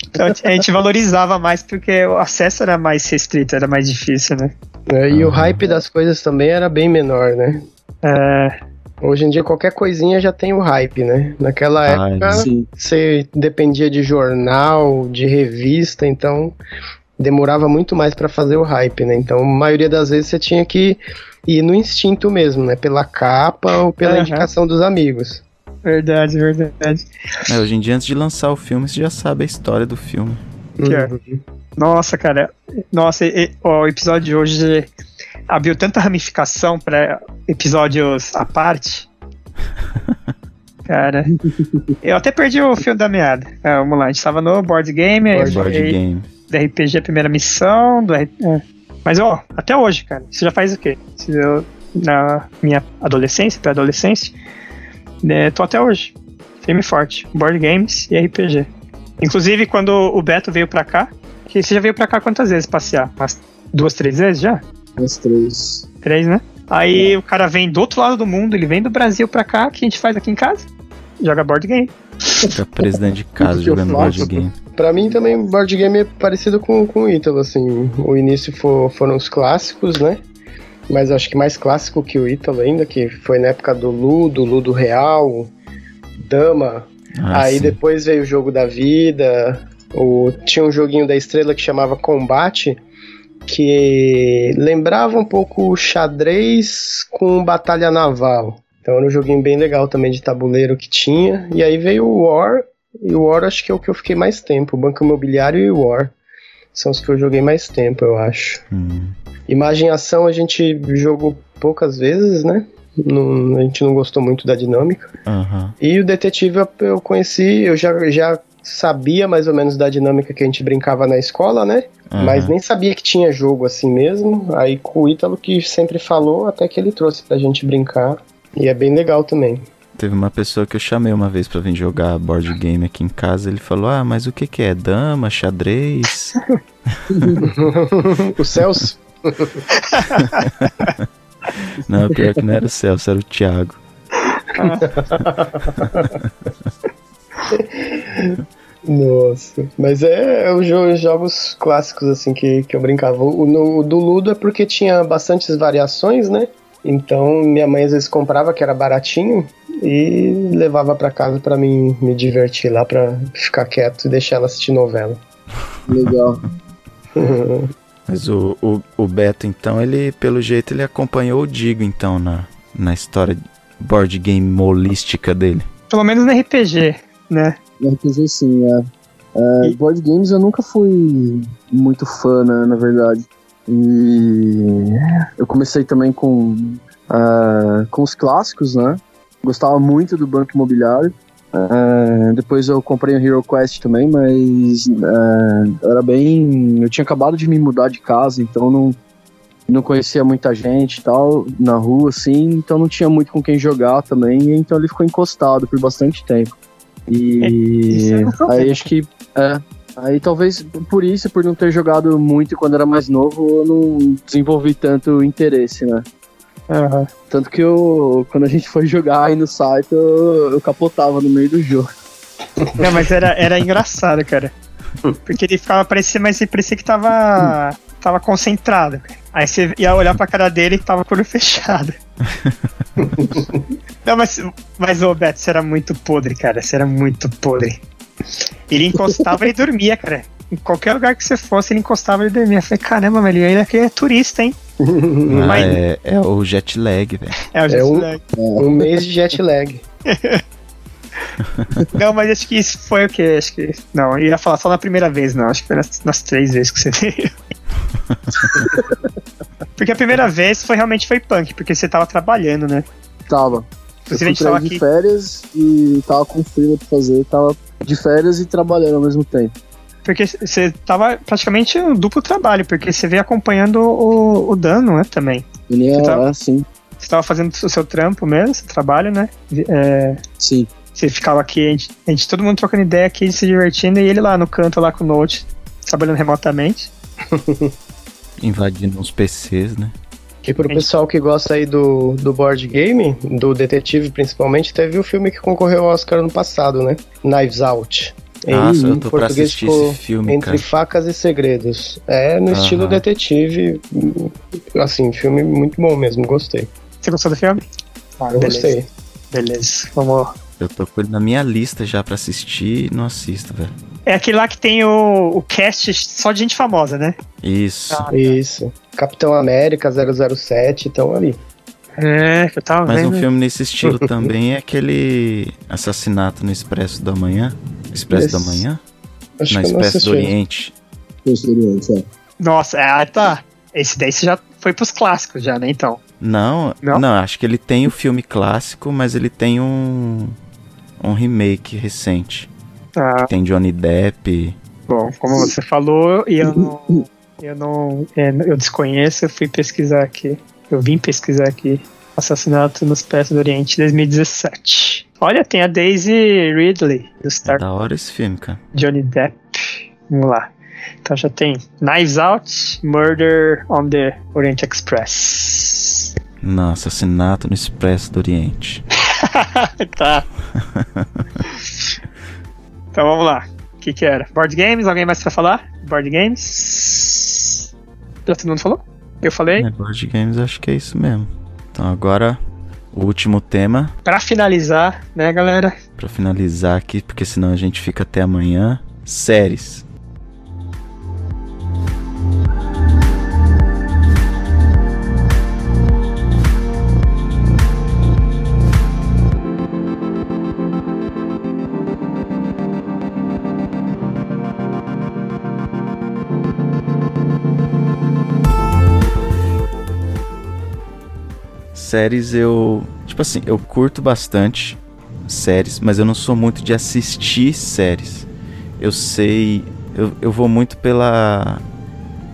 Então, a gente valorizava mais porque o acesso era mais restrito, era mais difícil, né? É, E o Ah. hype das coisas também era bem menor, né? É, Hoje em dia qualquer coisinha já tem o hype, né? Naquela Ah, época sim. você dependia de jornal, de revista, então demorava muito mais pra fazer o hype, né? Então, a maioria das vezes você tinha que ir no instinto mesmo, né? Pela capa ou pela Aham. indicação dos amigos. verdade, verdade. É, hoje em dia, antes de lançar o filme, você já sabe a história do filme. Pior. Uhum. Nossa, cara. Nossa, e- e- ó, o episódio de hoje abriu tanta ramificação pra episódios à parte. *laughs* Cara, eu até perdi o fio da meada. É, vamos lá, a gente tava no board game, Board Board game. do RPG a primeira missão, do é. Mas ó, até hoje, cara, isso já faz o quê? Eu- na minha adolescência, pré-adolescência, né, tô até hoje. Firme forte. Board games e RPG. Inclusive, quando o Beto veio pra cá, que você já veio pra cá quantas vezes passear? Umas duas, três vezes já? As três. Três, né? Aí o cara vem do outro lado do mundo, ele vem do Brasil pra cá, o que a gente faz aqui em casa? Joga board game. Fica preso dentro de casa jogando board game. Pra mim também board game é parecido com, com o Ítalo, assim. O início fo- foram os clássicos, né? Mas acho que mais clássico que o Ítalo ainda, que foi na época do Ludo, Ludo Real, Dama. Ah, Aí sim. depois veio o jogo da vida. O, tinha um joguinho da estrela que chamava Combate, que lembrava um pouco o xadrez com batalha naval. Então era um joguinho bem legal também de tabuleiro que tinha. E aí veio o War, e o War acho que é o que eu fiquei mais tempo. Banco Imobiliário e War. São os que eu joguei mais tempo, eu acho. Hum. Imagem ação a gente jogou poucas vezes, né? Não- a gente não gostou muito da dinâmica. Aham. E o detetive eu- eu conheci, eu já, já sabia mais ou menos da dinâmica que a gente brincava na escola, né? aham. Mas nem sabia que tinha jogo assim mesmo. Aí com o Ítalo que sempre falou, até que ele trouxe pra gente brincar. E é bem legal também. Teve uma pessoa que eu chamei uma vez pra vir jogar board game aqui em casa. Ele falou: Ah, mas o que que é? Dama, xadrez? *laughs* o Celso? *laughs* Não, pior que não era o Celso, era o Thiago. *laughs* Nossa. Mas é, é os jo- jogos clássicos assim que, que eu brincava. O, no, o do Ludo é porque tinha bastantes variações, né? Então minha mãe às vezes comprava que era baratinho e levava pra casa pra mim me divertir lá pra ficar quieto e deixar ela assistir novela. Legal. *laughs* Mas o, o, o Beto, então, ele, pelo jeito, ele acompanhou o Digo, então, na, na história board game molística dele. Pelo menos no RPG, né? No RPG sim, é. É, E- Board games eu nunca fui muito fã, né, na verdade. E eu comecei também com, uh, com os clássicos, né? Gostava muito do Banco Imobiliário. Uh, depois eu comprei o Hero Quest também, mas uh, era bem. Eu tinha acabado de me mudar de casa, então não, não conhecia muita gente e tal, na rua, assim, então não tinha muito com quem jogar também, então ele ficou encostado por bastante tempo. E é, aí acho que. É, aí talvez por isso, por não ter jogado muito quando era mais novo, eu não desenvolvi tanto interesse, né? Uhum. Tanto que eu, quando a gente foi jogar aí no site, eu, eu capotava no meio do jogo. Não, mas era, era engraçado, cara. Porque ele ficava, parecia, mas ele parecia que tava, tava concentrado. Aí você ia olhar pra cara dele e tava com o olho fechado. *laughs* Não, mas, mas ô Beto, você era muito podre, cara. Você era muito podre. Ele encostava e dormia, cara. Em qualquer lugar que você fosse, ele encostava e dormia. Eu falei, caramba, mas ele aqui é turista, hein? Ah, mas... é, é, o jet lag, velho. É o jet é um, lag. Um mês de jet lag. *laughs* não, mas acho que isso foi o que? Acho que. Não, eu ia falar só na primeira vez, não. Acho que foi nas, nas três vezes que você veio. *laughs* porque a primeira vez foi realmente foi punk, porque você tava trabalhando, né? Tava. Inclusive, eu fui tava de aqui... férias e tava com fila pra fazer, tava de férias e trabalhando ao mesmo tempo. Porque você tava praticamente um duplo trabalho, porque você veio acompanhando o, o dano, né, também. Ele é, tava, assim. Você tava fazendo o seu trampo mesmo, seu trabalho, né? É, sim. Você ficava aqui, a gente, a gente, todo mundo trocando ideia aqui, se divertindo, e ele lá no canto, lá com o Note, trabalhando remotamente. *laughs* Invadindo uns PCs, né? E pro pessoal que gosta aí do, do board game, do detetive principalmente, teve o filme que concorreu ao Oscar ano passado, né? Knives Out. Nossa, em eu tô português pra ficou esse filme, Entre cara. Facas e Segredos. É no estilo detetive, assim, filme muito bom mesmo, gostei. Você gostou do filme? Ah, eu Beleza. gostei. Beleza, vamos. Eu tô com ele na minha lista já pra assistir e não assisto, velho. É aquele lá que tem o, o cast só de gente famosa, né? Isso. Ah, tá. Isso. Capitão América 007 estão ali. É, que eu tava Mas vendo. um filme nesse estilo *laughs* também é aquele Assassinato no Expresso da Manhã. Expresso Esse... da Manhã? Acho na Expresso do Oriente. Expresso do Oriente, é. Nossa, é, tá. Esse daí você já foi pros clássicos já, né, então? Não, não, não, acho que ele tem o filme clássico, mas ele tem um um remake recente. Ah. Tem Johnny Depp. Bom, como você falou, e eu não eu não é, eu desconheço, eu fui pesquisar aqui. Eu vim pesquisar aqui. Assassinato nos Pés do Oriente 2017. Olha, tem a Daisy Ridley do Star. É da hora esse filme, cara. Johnny Depp. Vamos lá. Então já tem Knives Out, Murder on the Orient Express. Não, Assassinato no Expresso do Oriente. *laughs* *laughs* tá. então vamos lá. O que, que era? Board games? Alguém mais pra falar? Board games? Já todo mundo falou? Eu falei? É, board games acho que é isso mesmo. Então agora o último tema. Para finalizar, né, galera? Para finalizar aqui, porque senão a gente fica até amanhã. Séries. Séries eu. Tipo assim, eu curto bastante séries, mas eu não sou muito de assistir séries. Eu sei. Eu, eu vou muito pela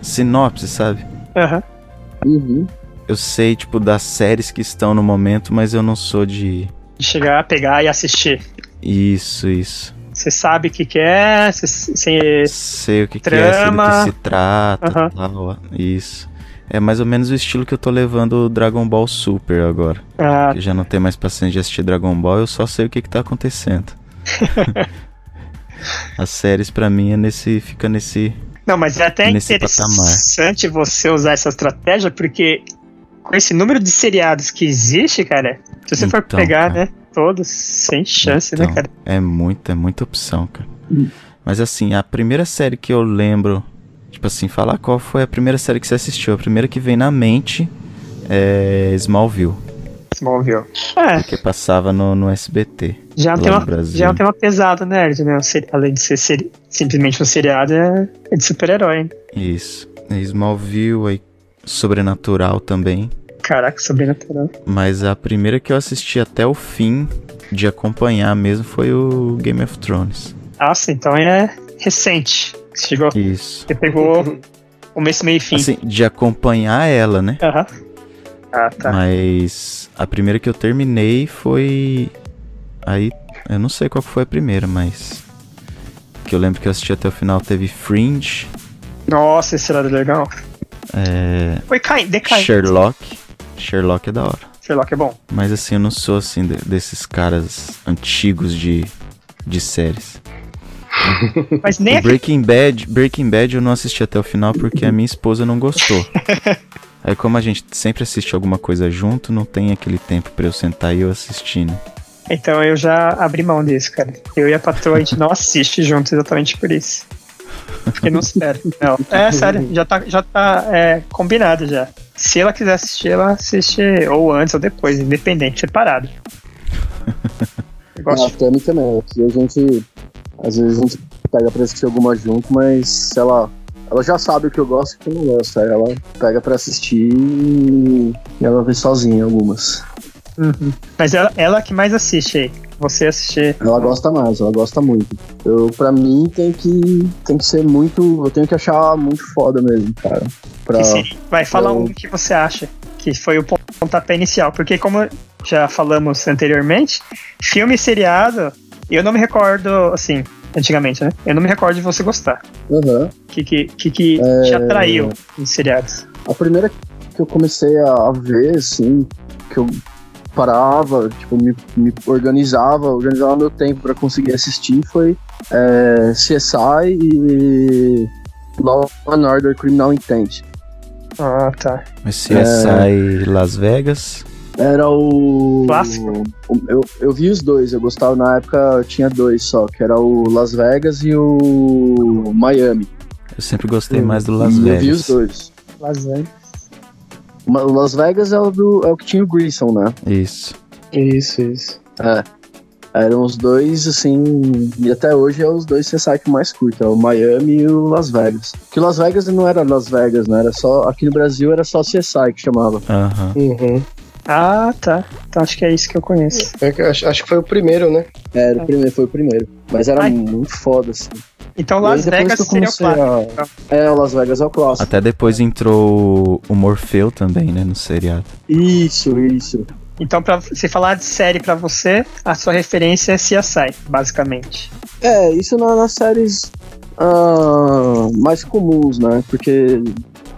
sinopse, sabe? Aham. Uhum. uhum. Eu sei, tipo, das séries que estão no momento, mas eu não sou de. De chegar, pegar e assistir. Isso, isso. Você sabe o que, que é, você, sei o que, que é, sei do que se trata, uhum. tal, isso. É mais ou menos o estilo que eu tô levando o Dragon Ball Super agora. Ah. Que já não tem mais paciência de assistir Dragon Ball, eu só sei o que que tá acontecendo. *laughs* As séries para mim é nesse fica nesse Não, mas é até interessante patamar. você usar essa estratégia porque com esse número de seriados que existe, cara, se você então, for pegar, cara. né, todos sem chance, né, então, né, cara? É muita, é muita opção, cara. Hum. Mas assim, a primeira série que eu lembro Tipo assim, falar qual foi a primeira série que você assistiu. A primeira que vem na mente é Smallville. Smallville. É. Porque passava no, no SBT. Já tem, uma, já tem uma pesada nerd, né? Além de ser seri, simplesmente um seriado, é, é de super-herói. Isso. Smallville, aí Sobrenatural também. Caraca, sobrenatural. Mas a primeira que eu assisti até o fim de acompanhar mesmo foi o Game of Thrones. Nossa, então é recente. Chegou. Isso. Você pegou começo, meio e fim. Assim, de acompanhar ela, né? Aham. Ah, tá. Mas a primeira que eu terminei foi. Aí, eu não sei qual foi a primeira, mas. Que eu lembro que eu assisti até o final teve Fringe, Nossa, esse era legal. é, Foi caindo, decaindo. Sherlock. Sherlock é da hora. Sherlock é bom. Mas assim, eu não sou assim de- desses caras antigos de, de séries. Mas nem. Breaking Bad, Breaking Bad eu não assisti até o final porque a minha esposa não gostou. *laughs* Aí como a gente sempre assiste alguma coisa junto, não tem aquele tempo pra eu sentar e eu assistir, né? Então eu já abri mão disso, cara. Eu e a patroa, a gente não assiste junto exatamente por isso. Porque não espera. Não. É sério, já tá, já tá é, combinado já. Se ela quiser assistir, ela assiste ou antes ou depois, independente, separado. *laughs* Eu gosto a Tami também. Aqui a gente. Às vezes a gente pega pra assistir alguma junto, mas ela. Ela já sabe o que eu gosto e o que eu não gosto. Aí ela pega pra assistir e ela vê sozinha algumas. Uhum. Mas ela, ela que mais assiste aí. Você assistir. Ela gosta mais, ela gosta muito. Eu, pra mim, tem que, tem que ser muito. Eu tenho que achar muito foda mesmo, cara. Pra, vai, fala eu- um que você acha que foi o pontapé inicial. Porque, como já falamos anteriormente, filme seriado, eu não me recordo, assim, antigamente, né? Eu não me recordo de você gostar. Aham. O que, que, que, que É. te atraiu em seriados? A primeira que eu comecei a, ver, assim, que eu parava, tipo, me, me organizava, organizava meu tempo pra conseguir assistir foi é, CSI e Law and Order Criminal Intent. Ah, tá. Mas CSI Las Vegas, Era o. Clássico? o- eu, eu vi os dois, eu gostava na época, tinha dois só, que era o Las Vegas e o Miami. eu sempre gostei mais do Las E Eu vi os Vegas. dois. Lasanha. Ma- O Las Vegas é o, do, é o que tinha o Grissom, né? Isso. Isso, isso. É. Eram os dois, assim. E até hoje é os dois CSI que eu mais curto. É o Miami e o Las Vegas. Que Las Vegas não era Las Vegas, né? Era só. Aqui no Brasil era só CSI que chamava. Aham. Uhum. Ah, tá. Então acho que é isso que eu conheço. É que eu acho, acho que foi o primeiro, né? É, Era o primeiro, foi o primeiro. Mas era Ai. muito foda, assim. Então Las depois Vegas seria o clássico. a- É, o Las Vegas é o clássico. Até depois entrou o Morfeu também, né, no seriado. Isso, isso. Então, pra se falar de série pra você, a sua referência é CSI, basicamente. É, isso na- nas séries ah, mais comuns, né? Porque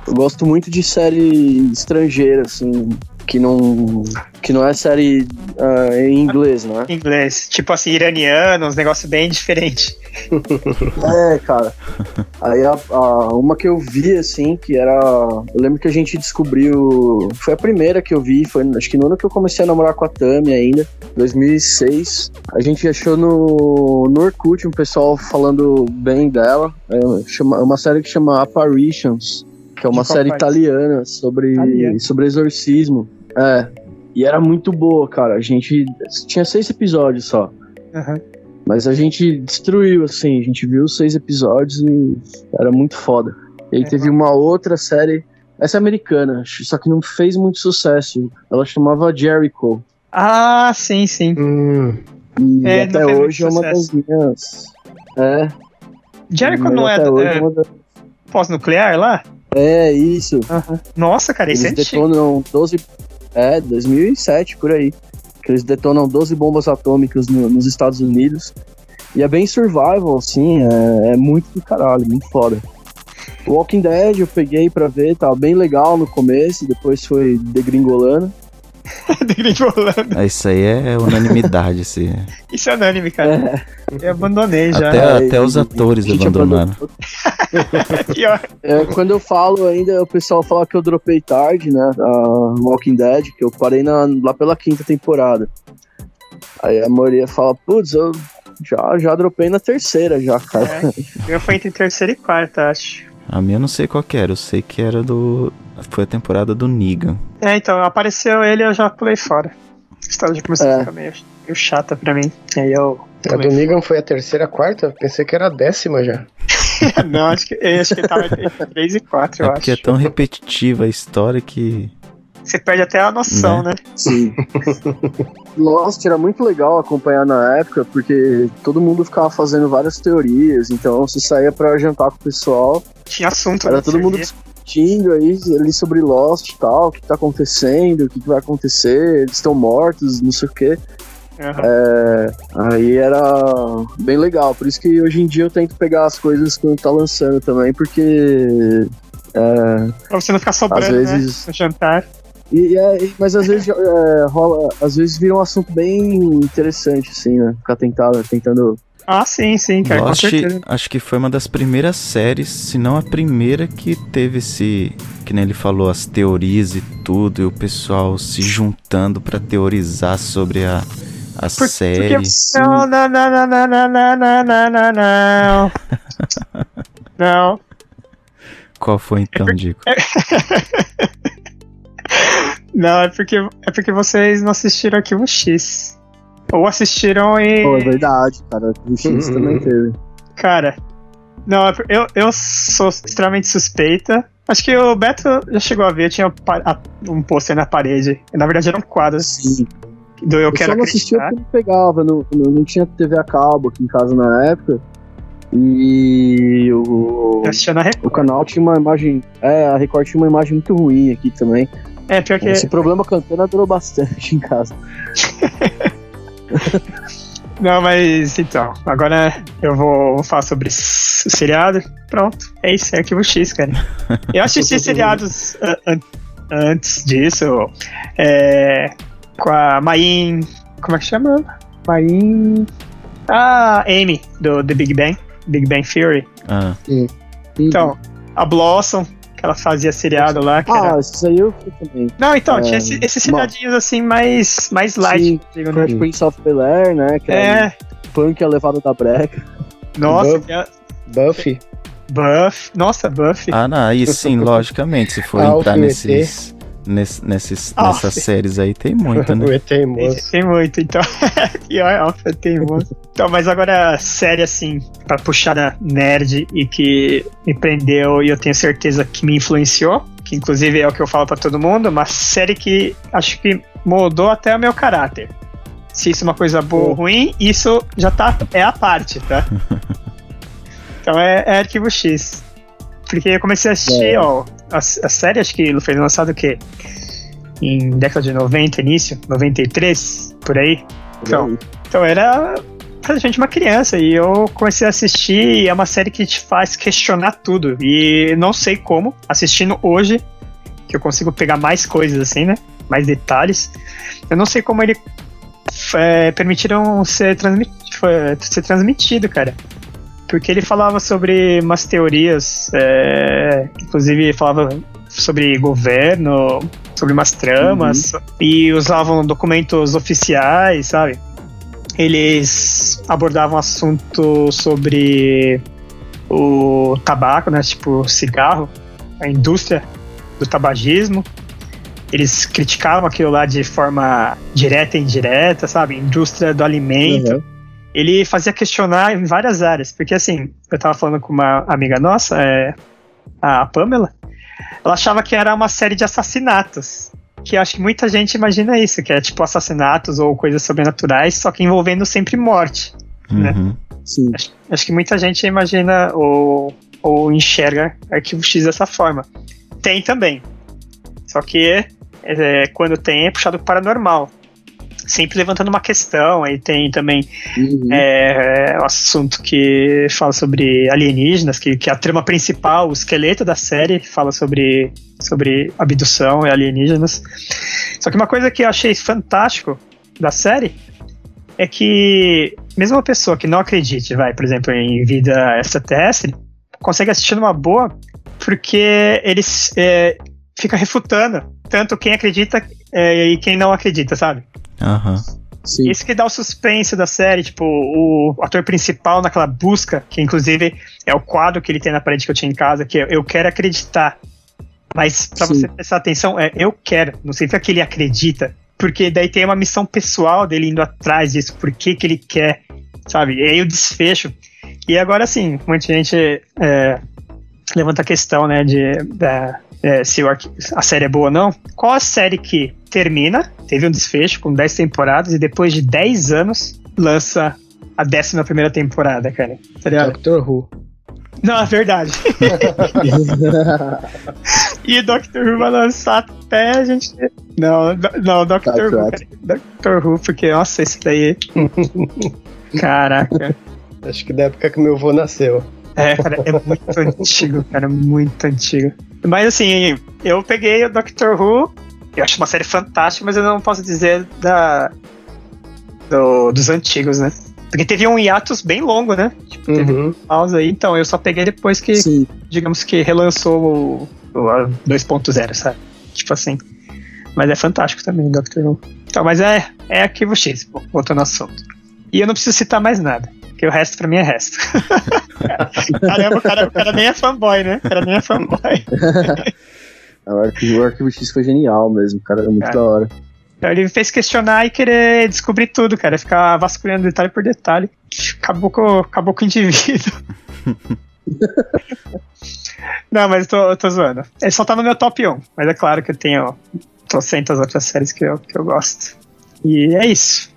eu gosto muito de série estrangeira, assim, que não, que não é série ah, em inglês, né? Em inglês. Tipo assim, iraniano, uns negócios bem diferentes. *laughs* É, cara. Aí a, a- uma que eu vi, assim, que era. Eu lembro que a gente descobriu. Foi a primeira que eu vi, foi acho que no ano que eu comecei a namorar com a Tami ainda, 2006. A gente achou no, no Orkut um pessoal falando bem dela. É chama, uma série que chama Apparitions, que é uma qual série país? italiana sobre, Italiana. sobre exorcismo. É. E era muito boa, cara. A gente. Tinha seis episódios só. Aham. Mas a gente destruiu, assim, a gente viu os seis episódios e era muito foda. E aí É, teve uma outra série, essa é americana, só que não fez muito sucesso. Ela chamava Jericho. Ah, sim, sim. Hum. E É, até hoje é uma das minhas. É. Jericho não é, é uma das- pós-nuclear lá? É, isso. Nossa, cara, isso é antigo. detonam 12. É, 2007 por aí. Que eles detonam 12 bombas atômicas no- nos Estados Unidos. E é bem survival, assim, é, é muito do caralho, muito foda. Walking Dead eu peguei pra ver, tava bem legal no começo, depois foi degringolando. *laughs* Ah, Isso aí é unanimidade, esse. Isso é unânime, cara. Eu abandonei já. Até, É, até os atores abandonaram. É. *laughs* É, quando eu falo ainda, o pessoal fala que eu dropei tarde, né? A Walking Dead, que eu parei na- lá pela quinta temporada. Aí a maioria fala, putz, eu já, já dropei na terceira já, cara. É, eu fui entre terceira e quarta, acho. A minha eu não sei qual que era, eu sei que era do. Foi a temporada do Negan. É, então, apareceu ele eu já pulei fora. A história já começou É. a ficar meio, meio chata pra mim. Aí eu. A do Negan foi a terceira, a quarta? Pensei que era a décima já. *laughs* não, acho que, eu acho que tava entre 3 e 4, É eu porque é acho. tão repetitiva a história que. Você perde até a noção, né? Sim. *laughs* Lost era muito legal acompanhar na época, porque todo mundo ficava fazendo várias teorias, então você saía pra jantar com o pessoal, Tinha assunto. era né, todo mundo discutindo aí ali sobre Lost e tal, o que tá acontecendo, o que, que vai acontecer, eles estão mortos, não sei o quê. Aham. É, aí era bem legal, por isso que hoje em dia eu tento pegar as coisas quando tá lançando também, porque. é, Pra você não ficar sobrando, Às vezes- né? No jantar. E, e é- mas às vezes é, rola, às vezes vira um assunto bem interessante, assim, né? Ficar tentado, tentando. Ah, sim, sim, cara, Lost, com certeza. acho que foi uma das primeiras séries, se não a primeira, que teve esse. Que nem ele falou, as teorias e tudo, e o pessoal se juntando pra teorizar sobre a, a Por- série. Porque... Não, não, não, não, não, não, não, não, não, não, não. Não. Qual foi então, Dico? *laughs* Não, é porque, é porque vocês não assistiram Arquivo X. Ou assistiram e. Pô, é verdade, cara. O X Uhum. também teve. Cara. Não, é eu, eu sou extremamente suspeita. Acho que o Beto já chegou a ver, tinha um pôster na parede. Na verdade eram quadros Sim. do Eu Eu Quero só não assistia porque não pegava, não, não, não tinha TV a cabo aqui em casa na época. E o, Eu assistia na Record. o canal tinha uma imagem. É, a Record tinha uma imagem muito ruim aqui também. É, pior que. Esse problema com a antena durou bastante em casa. *laughs* Não, mas então, agora eu vou, vou falar sobre o seriado. Pronto, é isso, é Arquivo X, cara. *laughs* Eu assisti seriados an- an- antes disso, é, com a Main. Como é que chama? Main. Ah, Amy, do The Big Bang. Big Bang Theory. Ah, Então, a Blossom, que ela fazia seriado lá. Que era... Ah, isso aí eu fui também. Não, então, é, tinha esse- esses bom. seriadinhos assim, mais, mais light. Sim, digo, né? Prince of Bel Air, né? Que é. É, punk a levada da breca. nossa, Buff. que é- Buffy. Buff. Nossa, Buff. ah não, aí sim, *laughs* logicamente, se for Alf entrar nesses, ness- nesses, Alf. nessas séries aí, tem muito, O né? *laughs* ET moço. Tem muito, então. Pior, Alpha tem muito. Então, mas agora, série assim, pra puxar a nerd e que me prendeu e eu tenho certeza que me influenciou, que inclusive é o que eu falo pra todo mundo, uma série que acho que moldou até o meu caráter. Se isso é uma coisa boa ou ruim, isso já tá. É a parte, tá? *laughs* Então é, é Arquivo X. Porque eu comecei a assistir, É. ó, a, a série, acho que foi lançado o quê? Em década de 90, início, 93, por aí. Então, então era praticamente uma criança e eu comecei a assistir e é uma série que te faz questionar tudo. E não sei como, assistindo hoje, que eu consigo pegar mais coisas assim, né? Mais detalhes. Eu não sei como ele é, permitiram ser, transmit, ser transmitido, cara. Porque ele falava sobre umas teorias, é, inclusive falava sobre governo, sobre umas tramas, e usavam documentos oficiais, sabe? Eles abordavam assunto sobre o tabaco, né? Tipo, cigarro, a indústria do tabagismo. Eles criticavam aquilo lá de forma direta e indireta, sabe? Indústria do alimento Uhum. Ele fazia questionar em várias áreas. Porque assim, eu tava falando com uma amiga nossa, é, a Pamela, ela achava que era uma série de assassinatos. Que eu acho que muita gente imagina isso, que é tipo assassinatos ou coisas sobrenaturais, só que envolvendo sempre morte. né? Uhum. Sim. Acho, acho que muita gente imagina ou, ou enxerga Arquivo X dessa forma. Tem também. Só que é, quando tem é puxado para paranormal. Sempre levantando uma questão, aí tem também Uhum. é, é um assunto que fala sobre alienígenas, que, que a trama principal, o esqueleto da série, fala sobre, sobre abdução e alienígenas. Só que uma coisa que eu achei fantástico da série é que mesmo uma pessoa que não acredite, vai, por exemplo, em vida extraterrestre, consegue assistir numa boa porque eles é, fica refutando tanto quem acredita é, e quem não acredita, sabe? Aham. Sim. Isso que dá o suspense da série, tipo, o ator principal naquela busca, que inclusive é o quadro que ele tem na parede que eu tinha em casa, que é Eu Quero Acreditar. Mas pra Sim. você prestar atenção, é Eu Quero, não significa que ele acredita. Porque daí tem uma missão pessoal dele indo atrás disso, por que que ele quer, sabe? E aí o desfecho. E agora sim, muita gente é, levanta a questão, né, de da, é, se a série é boa ou não. Qual a série que termina, teve um desfecho com 10 temporadas e depois de 10 anos lança a 11 primeira temporada, cara? Tá? Doctor Who. Não, é verdade. *laughs* e Doctor Who vai lançar até a gente. Não, não, Doctor Who. Doctor Who, porque, nossa, esse daí. *laughs* Caraca. Acho que da época que meu avô nasceu. É, cara, é muito *laughs* antigo, cara, muito antigo. Mas assim, eu peguei o Doctor Who, eu acho uma série fantástica, mas eu não posso dizer da do, dos antigos, né? Porque teve um hiatus bem longo, né? Tipo, teve uhum. pausa aí, então eu só peguei depois que, Sim. digamos que relançou o, o 2.0, sabe? Tipo assim. Mas é fantástico também, Doctor Who. Então, mas é, é arquivo X, voltando ao assunto. E eu não preciso citar mais nada, porque o resto pra mim é resto. *laughs* Caramba, o cara, o cara nem é fanboy, né? O cara nem é fanboy. *laughs* o, arquivo, o arquivo X foi genial mesmo, cara, era muito cara. da hora. Então ele me fez questionar e querer descobrir tudo, cara. Ficar vasculhando detalhe por detalhe. Acabou com, acabou com o indivíduo. *laughs* Não, mas eu tô, eu tô zoando. Ele só tá no meu top 1. Mas é claro que eu tenho trocentas outras séries que eu, que eu gosto. E é isso.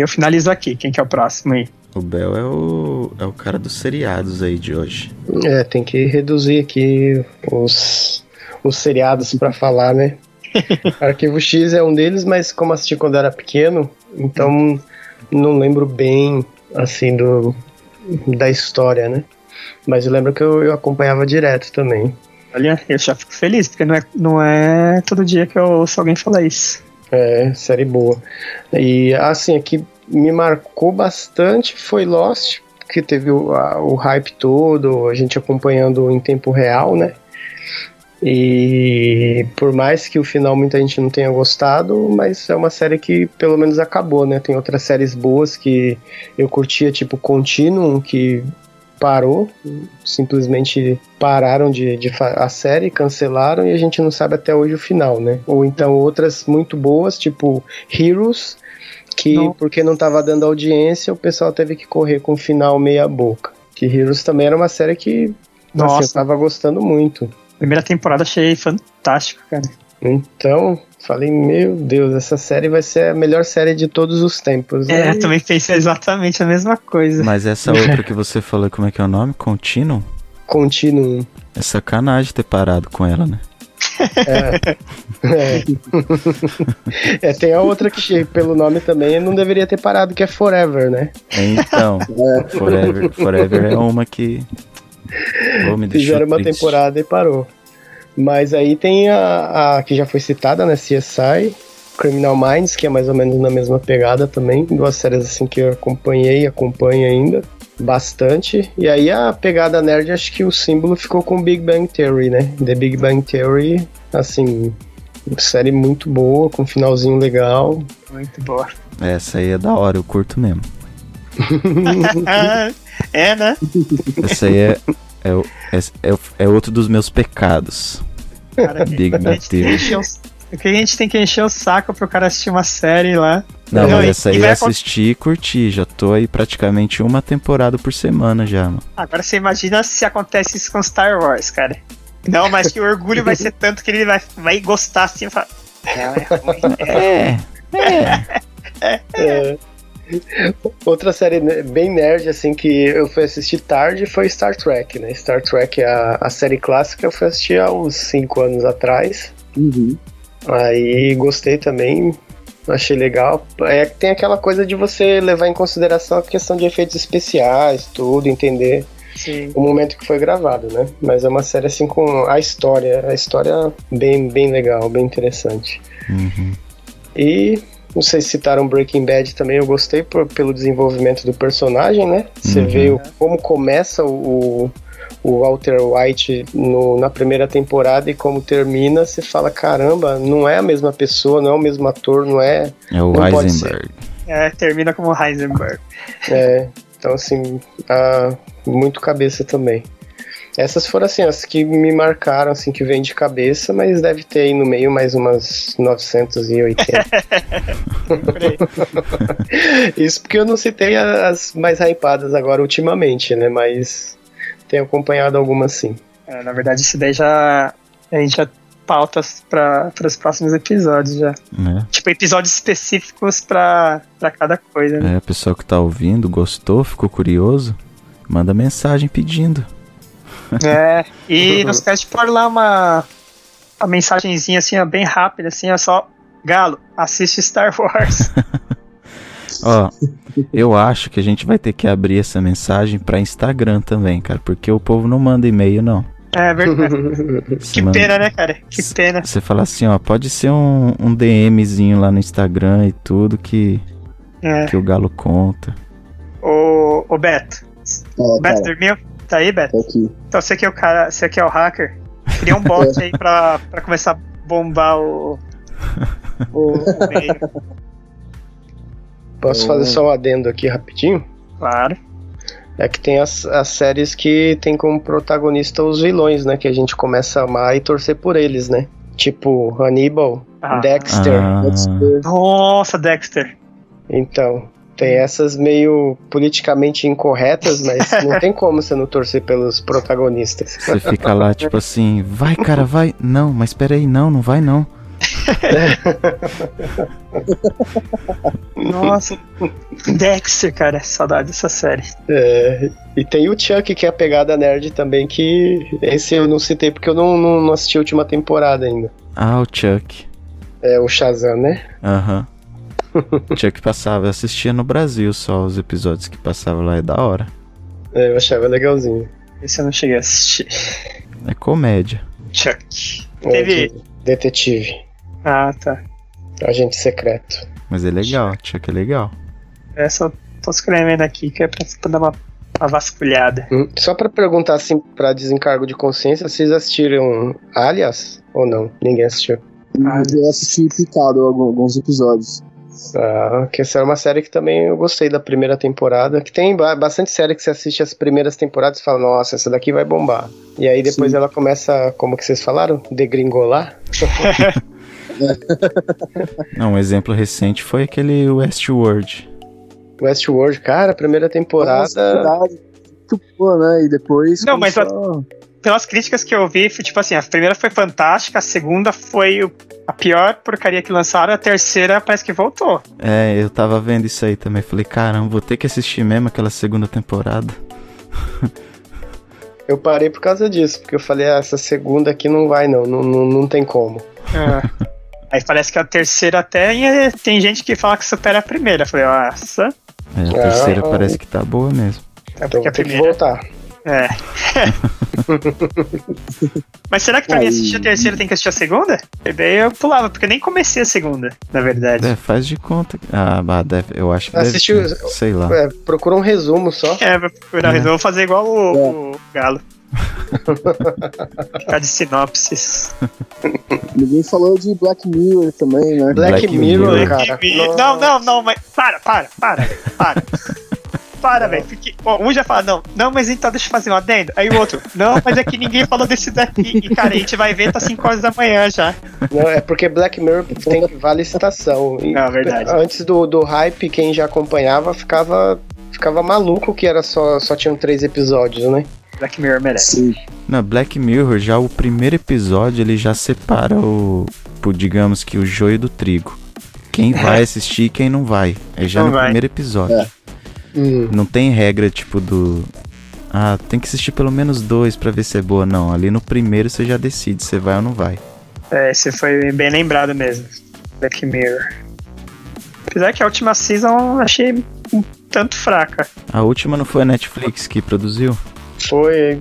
Eu finalizo aqui. Quem que é o próximo aí? O Bel é o, é o cara dos seriados aí de hoje. É, tem que reduzir aqui os, os seriados para falar, né? *laughs* Arquivo X é um deles, mas como assisti quando era pequeno, então não lembro bem, assim, do, da história, né? Mas eu lembro que eu, eu acompanhava direto também. Olha, eu já fico feliz, porque não é, não é todo dia que eu ouço alguém falar isso. É, série boa. E, assim, aqui me marcou bastante foi Lost, que teve o, a, o hype todo, a gente acompanhando em tempo real, né? E por mais que o final muita gente não tenha gostado, mas é uma série que pelo menos acabou, né? Tem outras séries boas que eu curtia, tipo Continuum, que parou, simplesmente pararam de, de a série, cancelaram e a gente não sabe até hoje o final, né? Ou então outras muito boas, tipo Heroes, que não. porque não estava dando audiência, o pessoal teve que correr com o final meia boca. Que Heroes também era uma série que Nossa. Assim, eu tava gostando muito. Primeira temporada achei fantástico, cara. Então, falei, meu Deus, essa série vai ser a melhor série de todos os tempos. É, Aí... também pensei exatamente a mesma coisa. Mas essa *laughs* outra que você falou, como é que é o nome? Continuum? Continuum. É sacanagem ter parado com ela, né? É. é. *laughs* é. tem a outra que, pelo nome também, não deveria ter parado, que é Forever, né? Então, é. *laughs* Forever, Forever é uma que Fizeram uma triste. temporada e parou. Mas aí tem a, a, que já foi citada, né? CSI, Criminal Minds, que é mais ou menos na mesma pegada também. Duas séries assim que eu acompanhei e acompanho ainda bastante. E aí a pegada nerd, acho que o símbolo ficou com Big Bang Theory, né? The Big Bang Theory, assim, série muito boa, com um finalzinho legal. Muito boa. Essa aí é da hora, eu curto mesmo. *laughs* É, né? Esse aí é, é, é, é, é outro dos meus pecados. Cara. O que a gente tem que encher o saco pro cara assistir uma série lá. Não, mas essa aí eu assisti e curti. Já tô aí praticamente uma temporada por semana já, mano. Agora você imagina se acontece isso com Star Wars, cara. Não, mas que o orgulho vai ser tanto que ele vai, vai gostar assim e falar. *laughs* É, é, é. é. é. Outra série bem nerd, assim, que eu fui assistir tarde foi Star Trek, né? Star Trek, a, a série clássica, eu fui assistir há uns 5 anos atrás. Uhum. Aí gostei também, achei legal. É que tem aquela coisa de você levar em consideração a questão de efeitos especiais, tudo, entender Sim. o momento que foi gravado, né? Mas é uma série assim com a história, a história bem, bem legal, bem interessante. Uhum. E não sei se citaram Breaking Bad também, eu gostei por, pelo desenvolvimento do personagem, né? Você uhum. vê como começa o, o Walter White no, na primeira temporada e como termina, você fala, caramba, não é a mesma pessoa, não é o mesmo ator, não é. É o Heisenberg. É, termina como Heisenberg. É, então assim, muito cabeça também. Essas foram assim, as que me marcaram, assim, que vem de cabeça, mas deve ter aí no meio mais umas 980. Por aí. *laughs* Isso porque eu não citei as mais hypadas agora ultimamente, né? Mas tenho acompanhado algumas sim. É, na verdade, isso daí já. A gente já pautas para os próximos episódios já. né? Tipo, episódios específicos pra, pra cada coisa, né? É, o pessoal que tá ouvindo, gostou, ficou curioso, manda mensagem pedindo. É. E *laughs* não esquece de pôr lá uma, uma mensagenzinha assim, ó, bem rápida, assim, ó, só. Galo, assiste Star Wars. *laughs* Ó, eu acho que a gente vai ter que abrir essa mensagem pra Instagram também, cara, porque o povo não manda e-mail, não. É verdade. *laughs* Que manda- pena, né, cara? Que pena. Você fala assim, ó, pode ser um, um DMzinho lá no Instagram e tudo que, É. que o Galo conta. Ô, ô Beto. O Beto dormiu? Tá aí, Beto? tá aqui. Então você que é o cara, você que é o hacker, cria um bot *laughs* aí pra, pra começar a bombar o. O, o meio. Posso fazer só um adendo aqui rapidinho? Claro. É que tem as, as séries que tem como protagonista os vilões, né? Que a gente começa a amar e torcer por eles, né? Tipo Hannibal, Ah. Dexter. Ah, Nossa, Dexter. Então, tem essas meio politicamente incorretas, mas *laughs* não tem como você não torcer pelos protagonistas. você fica lá, tipo assim, vai, cara, vai. Não, mas peraí, não, não vai não. *laughs* Nossa. Dexter, cara. Saudade dessa série. É, e tem o Chuck, que é a pegada nerd também, que esse eu não citei porque eu não, não, não assisti a última temporada ainda. Ah, o Chuck. É o Shazam, né? Aham. Chuck passava, eu assistia no Brasil só os episódios que passavam lá, é da hora. É, eu achava legalzinho. Esse eu não cheguei a assistir. É comédia. Chuck. É, Teve. de- Detetive, Ah, tá. agente secreto. Mas é legal, Chuck é legal. Essa eu tô escrevendo aqui, que é pra, pra dar uma, uma vasculhada. Hum, Só pra perguntar assim, pra desencargo de consciência, vocês assistiram Alias ou não? Ninguém assistiu. Ah, eu assisti picado alguns episódios. Ah, que essa é uma série que também eu gostei da primeira temporada. Que tem ba- bastante série que você assiste as primeiras temporadas e fala, nossa, essa daqui vai bombar. E aí depois Sim. ela começa, como que vocês falaram? Degringolar? *laughs* Não, um exemplo recente foi aquele Westworld. Westworld, cara, a primeira temporada. Nossa. Muito boa, né? E depois. Não, mas começou Pelas críticas que eu vi, foi, tipo assim, a primeira foi fantástica, a segunda foi a pior porcaria que lançaram, a terceira parece que voltou. É, eu tava vendo isso aí também. Falei, caramba, vou ter que assistir mesmo aquela segunda temporada. *laughs* Eu parei por causa disso, porque eu falei, ah, essa segunda aqui não vai, não, não, não, não tem como. *laughs* Aí parece que a terceira até e tem gente que fala que supera a primeira. Eu falei, nossa, É, a Ah, terceira ah. parece que tá boa mesmo. é Então porque vou a ter que primeira. voltar. É. *laughs* Mas será que pra mim assistir a terceira tem que assistir a segunda? E daí eu pulava, porque eu nem comecei a segunda, na verdade. É, faz de conta. Ah, bah, deve, eu acho que Assistiu- deve ter, Sei lá. É, procura um resumo só. É, vou procurar, É. eu vou fazer igual o, o Galo. *laughs* Ficar de sinopses. Ninguém falou de Black Mirror também, né? Black, Black Mirror, Mirror. cara. E- Não, não, não, mas. Para, para, para, para. *laughs* Para, velho. ó, Um já fala, não, não, mas então deixa eu fazer um adendo. Aí o outro, não, mas é que ninguém falou desse daqui. E, cara, a gente vai ver, tá 5 horas da manhã já. Não, é porque Black Mirror tem que vale citação. E Não, verdade. Antes do, do hype, quem já acompanhava ficava, ficava maluco que era só, só tinham três episódios, né? Black Mirror merece. Sim. Na Black Mirror, já o primeiro episódio, ele já separa o, o, digamos que o joio do trigo. Quem vai assistir e quem não vai. É já Não no vai. primeiro episódio. É. Hum. Não tem regra tipo do. Ah, tem que assistir pelo menos dois pra ver se é boa. Não, ali no primeiro você já decide se vai ou não vai. É, esse foi bem lembrado mesmo. Black Mirror. Apesar que a última season eu achei um tanto fraca. A última não foi a Netflix que produziu? Foi.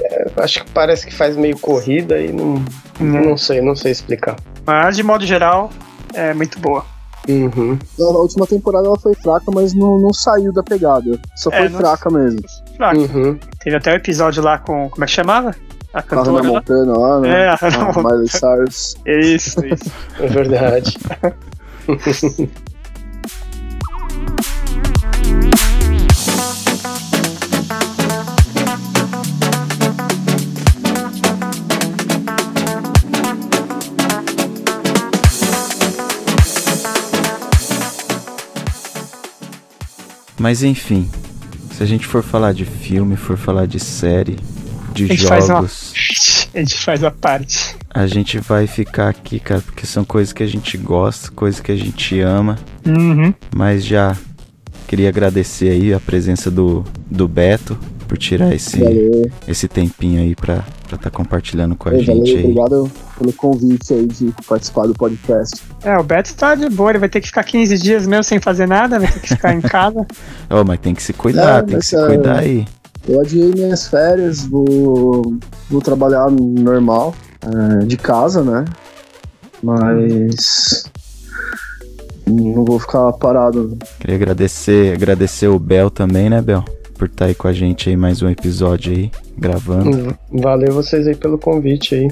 é, acho que parece que faz meio corrida e não, não sei, não sei explicar. Mas de modo geral, é muito boa. Uhum. A última temporada ela foi fraca, mas não, não saiu da pegada. Só É, foi não- fraca mesmo. Fraca. Uhum. Teve até o episódio lá com. Como é que chamava? A A Hannah cantora lá. Montana lá, né? É, a Hannah Montana. Miley Cyrus. Isso, isso. *laughs* É verdade. *laughs* Mas enfim, se a gente for falar de filme, for falar de série, de A jogos, *laughs* A gente faz a parte. a gente vai ficar aqui, cara, porque são coisas que a gente gosta, coisas que a gente ama. Uhum. Mas já queria agradecer aí a presença do, do Beto por tirar esse, Valeu, esse tempinho aí pra estar tá compartilhando com a valeu, gente aí. obrigado pelo convite aí de participar do podcast. É, o Beto tá de boa, ele vai ter que ficar 15 dias mesmo sem fazer nada, vai ter que ficar em casa. *laughs* Ó, mas tem que se cuidar, É, tem que se é, cuidar aí. Eu adiei minhas férias, vou, vou trabalhar normal, é, de casa, né? Mas não vou ficar parado. Queria agradecer, agradecer o Bel também, né, Bel? Por estar aí com a gente aí mais um episódio aí, gravando. Valeu vocês aí pelo convite aí.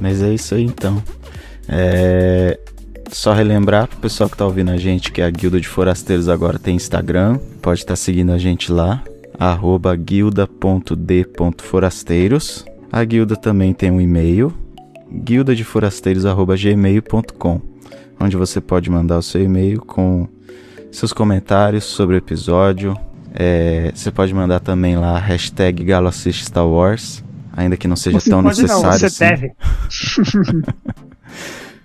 Mas é isso aí então. É... Só relembrar pro pessoal que tá ouvindo a gente que a Guilda de Forasteiros agora tem Instagram. Pode estar seguindo a gente lá. Arroba guilda.d.forasteiros. A guilda também tem um e-mail. guildadeforasteiros.gmail.com Onde você pode mandar o seu e-mail com seus comentários sobre o episódio. É, você pode mandar também lá a hashtag Galo Assiste Star Wars. Ainda que não seja tão pode não, necessário você assim. deve. *laughs*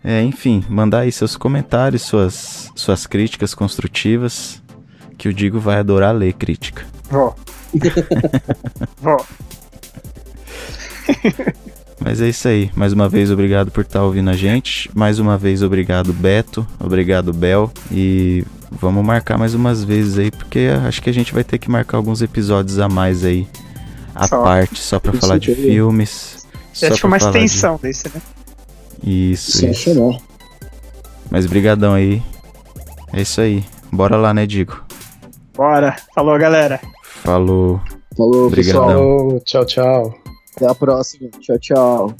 É, enfim, mandar aí seus comentários, suas, suas críticas construtivas, que o Digo vai adorar ler crítica. Vou. *laughs* Vou. Mas é isso aí. Mais uma vez, obrigado por estar ouvindo a gente. Mais uma vez, obrigado, Beto. Obrigado, Bel. E vamos marcar mais umas vezes aí, porque acho que a gente vai ter que marcar alguns episódios a mais aí. À Só. parte, só pra Com falar de certeza. filmes. Acho que pra uma falar de- extensão desse, né? Isso, isso. Sensacional. Mas brigadão aí. É isso aí. Bora lá, né, Digo? Bora. Falou, galera. Falou. Falou, Obrigadão. pessoal. Falou, tchau, tchau. Até a próxima. Tchau, tchau.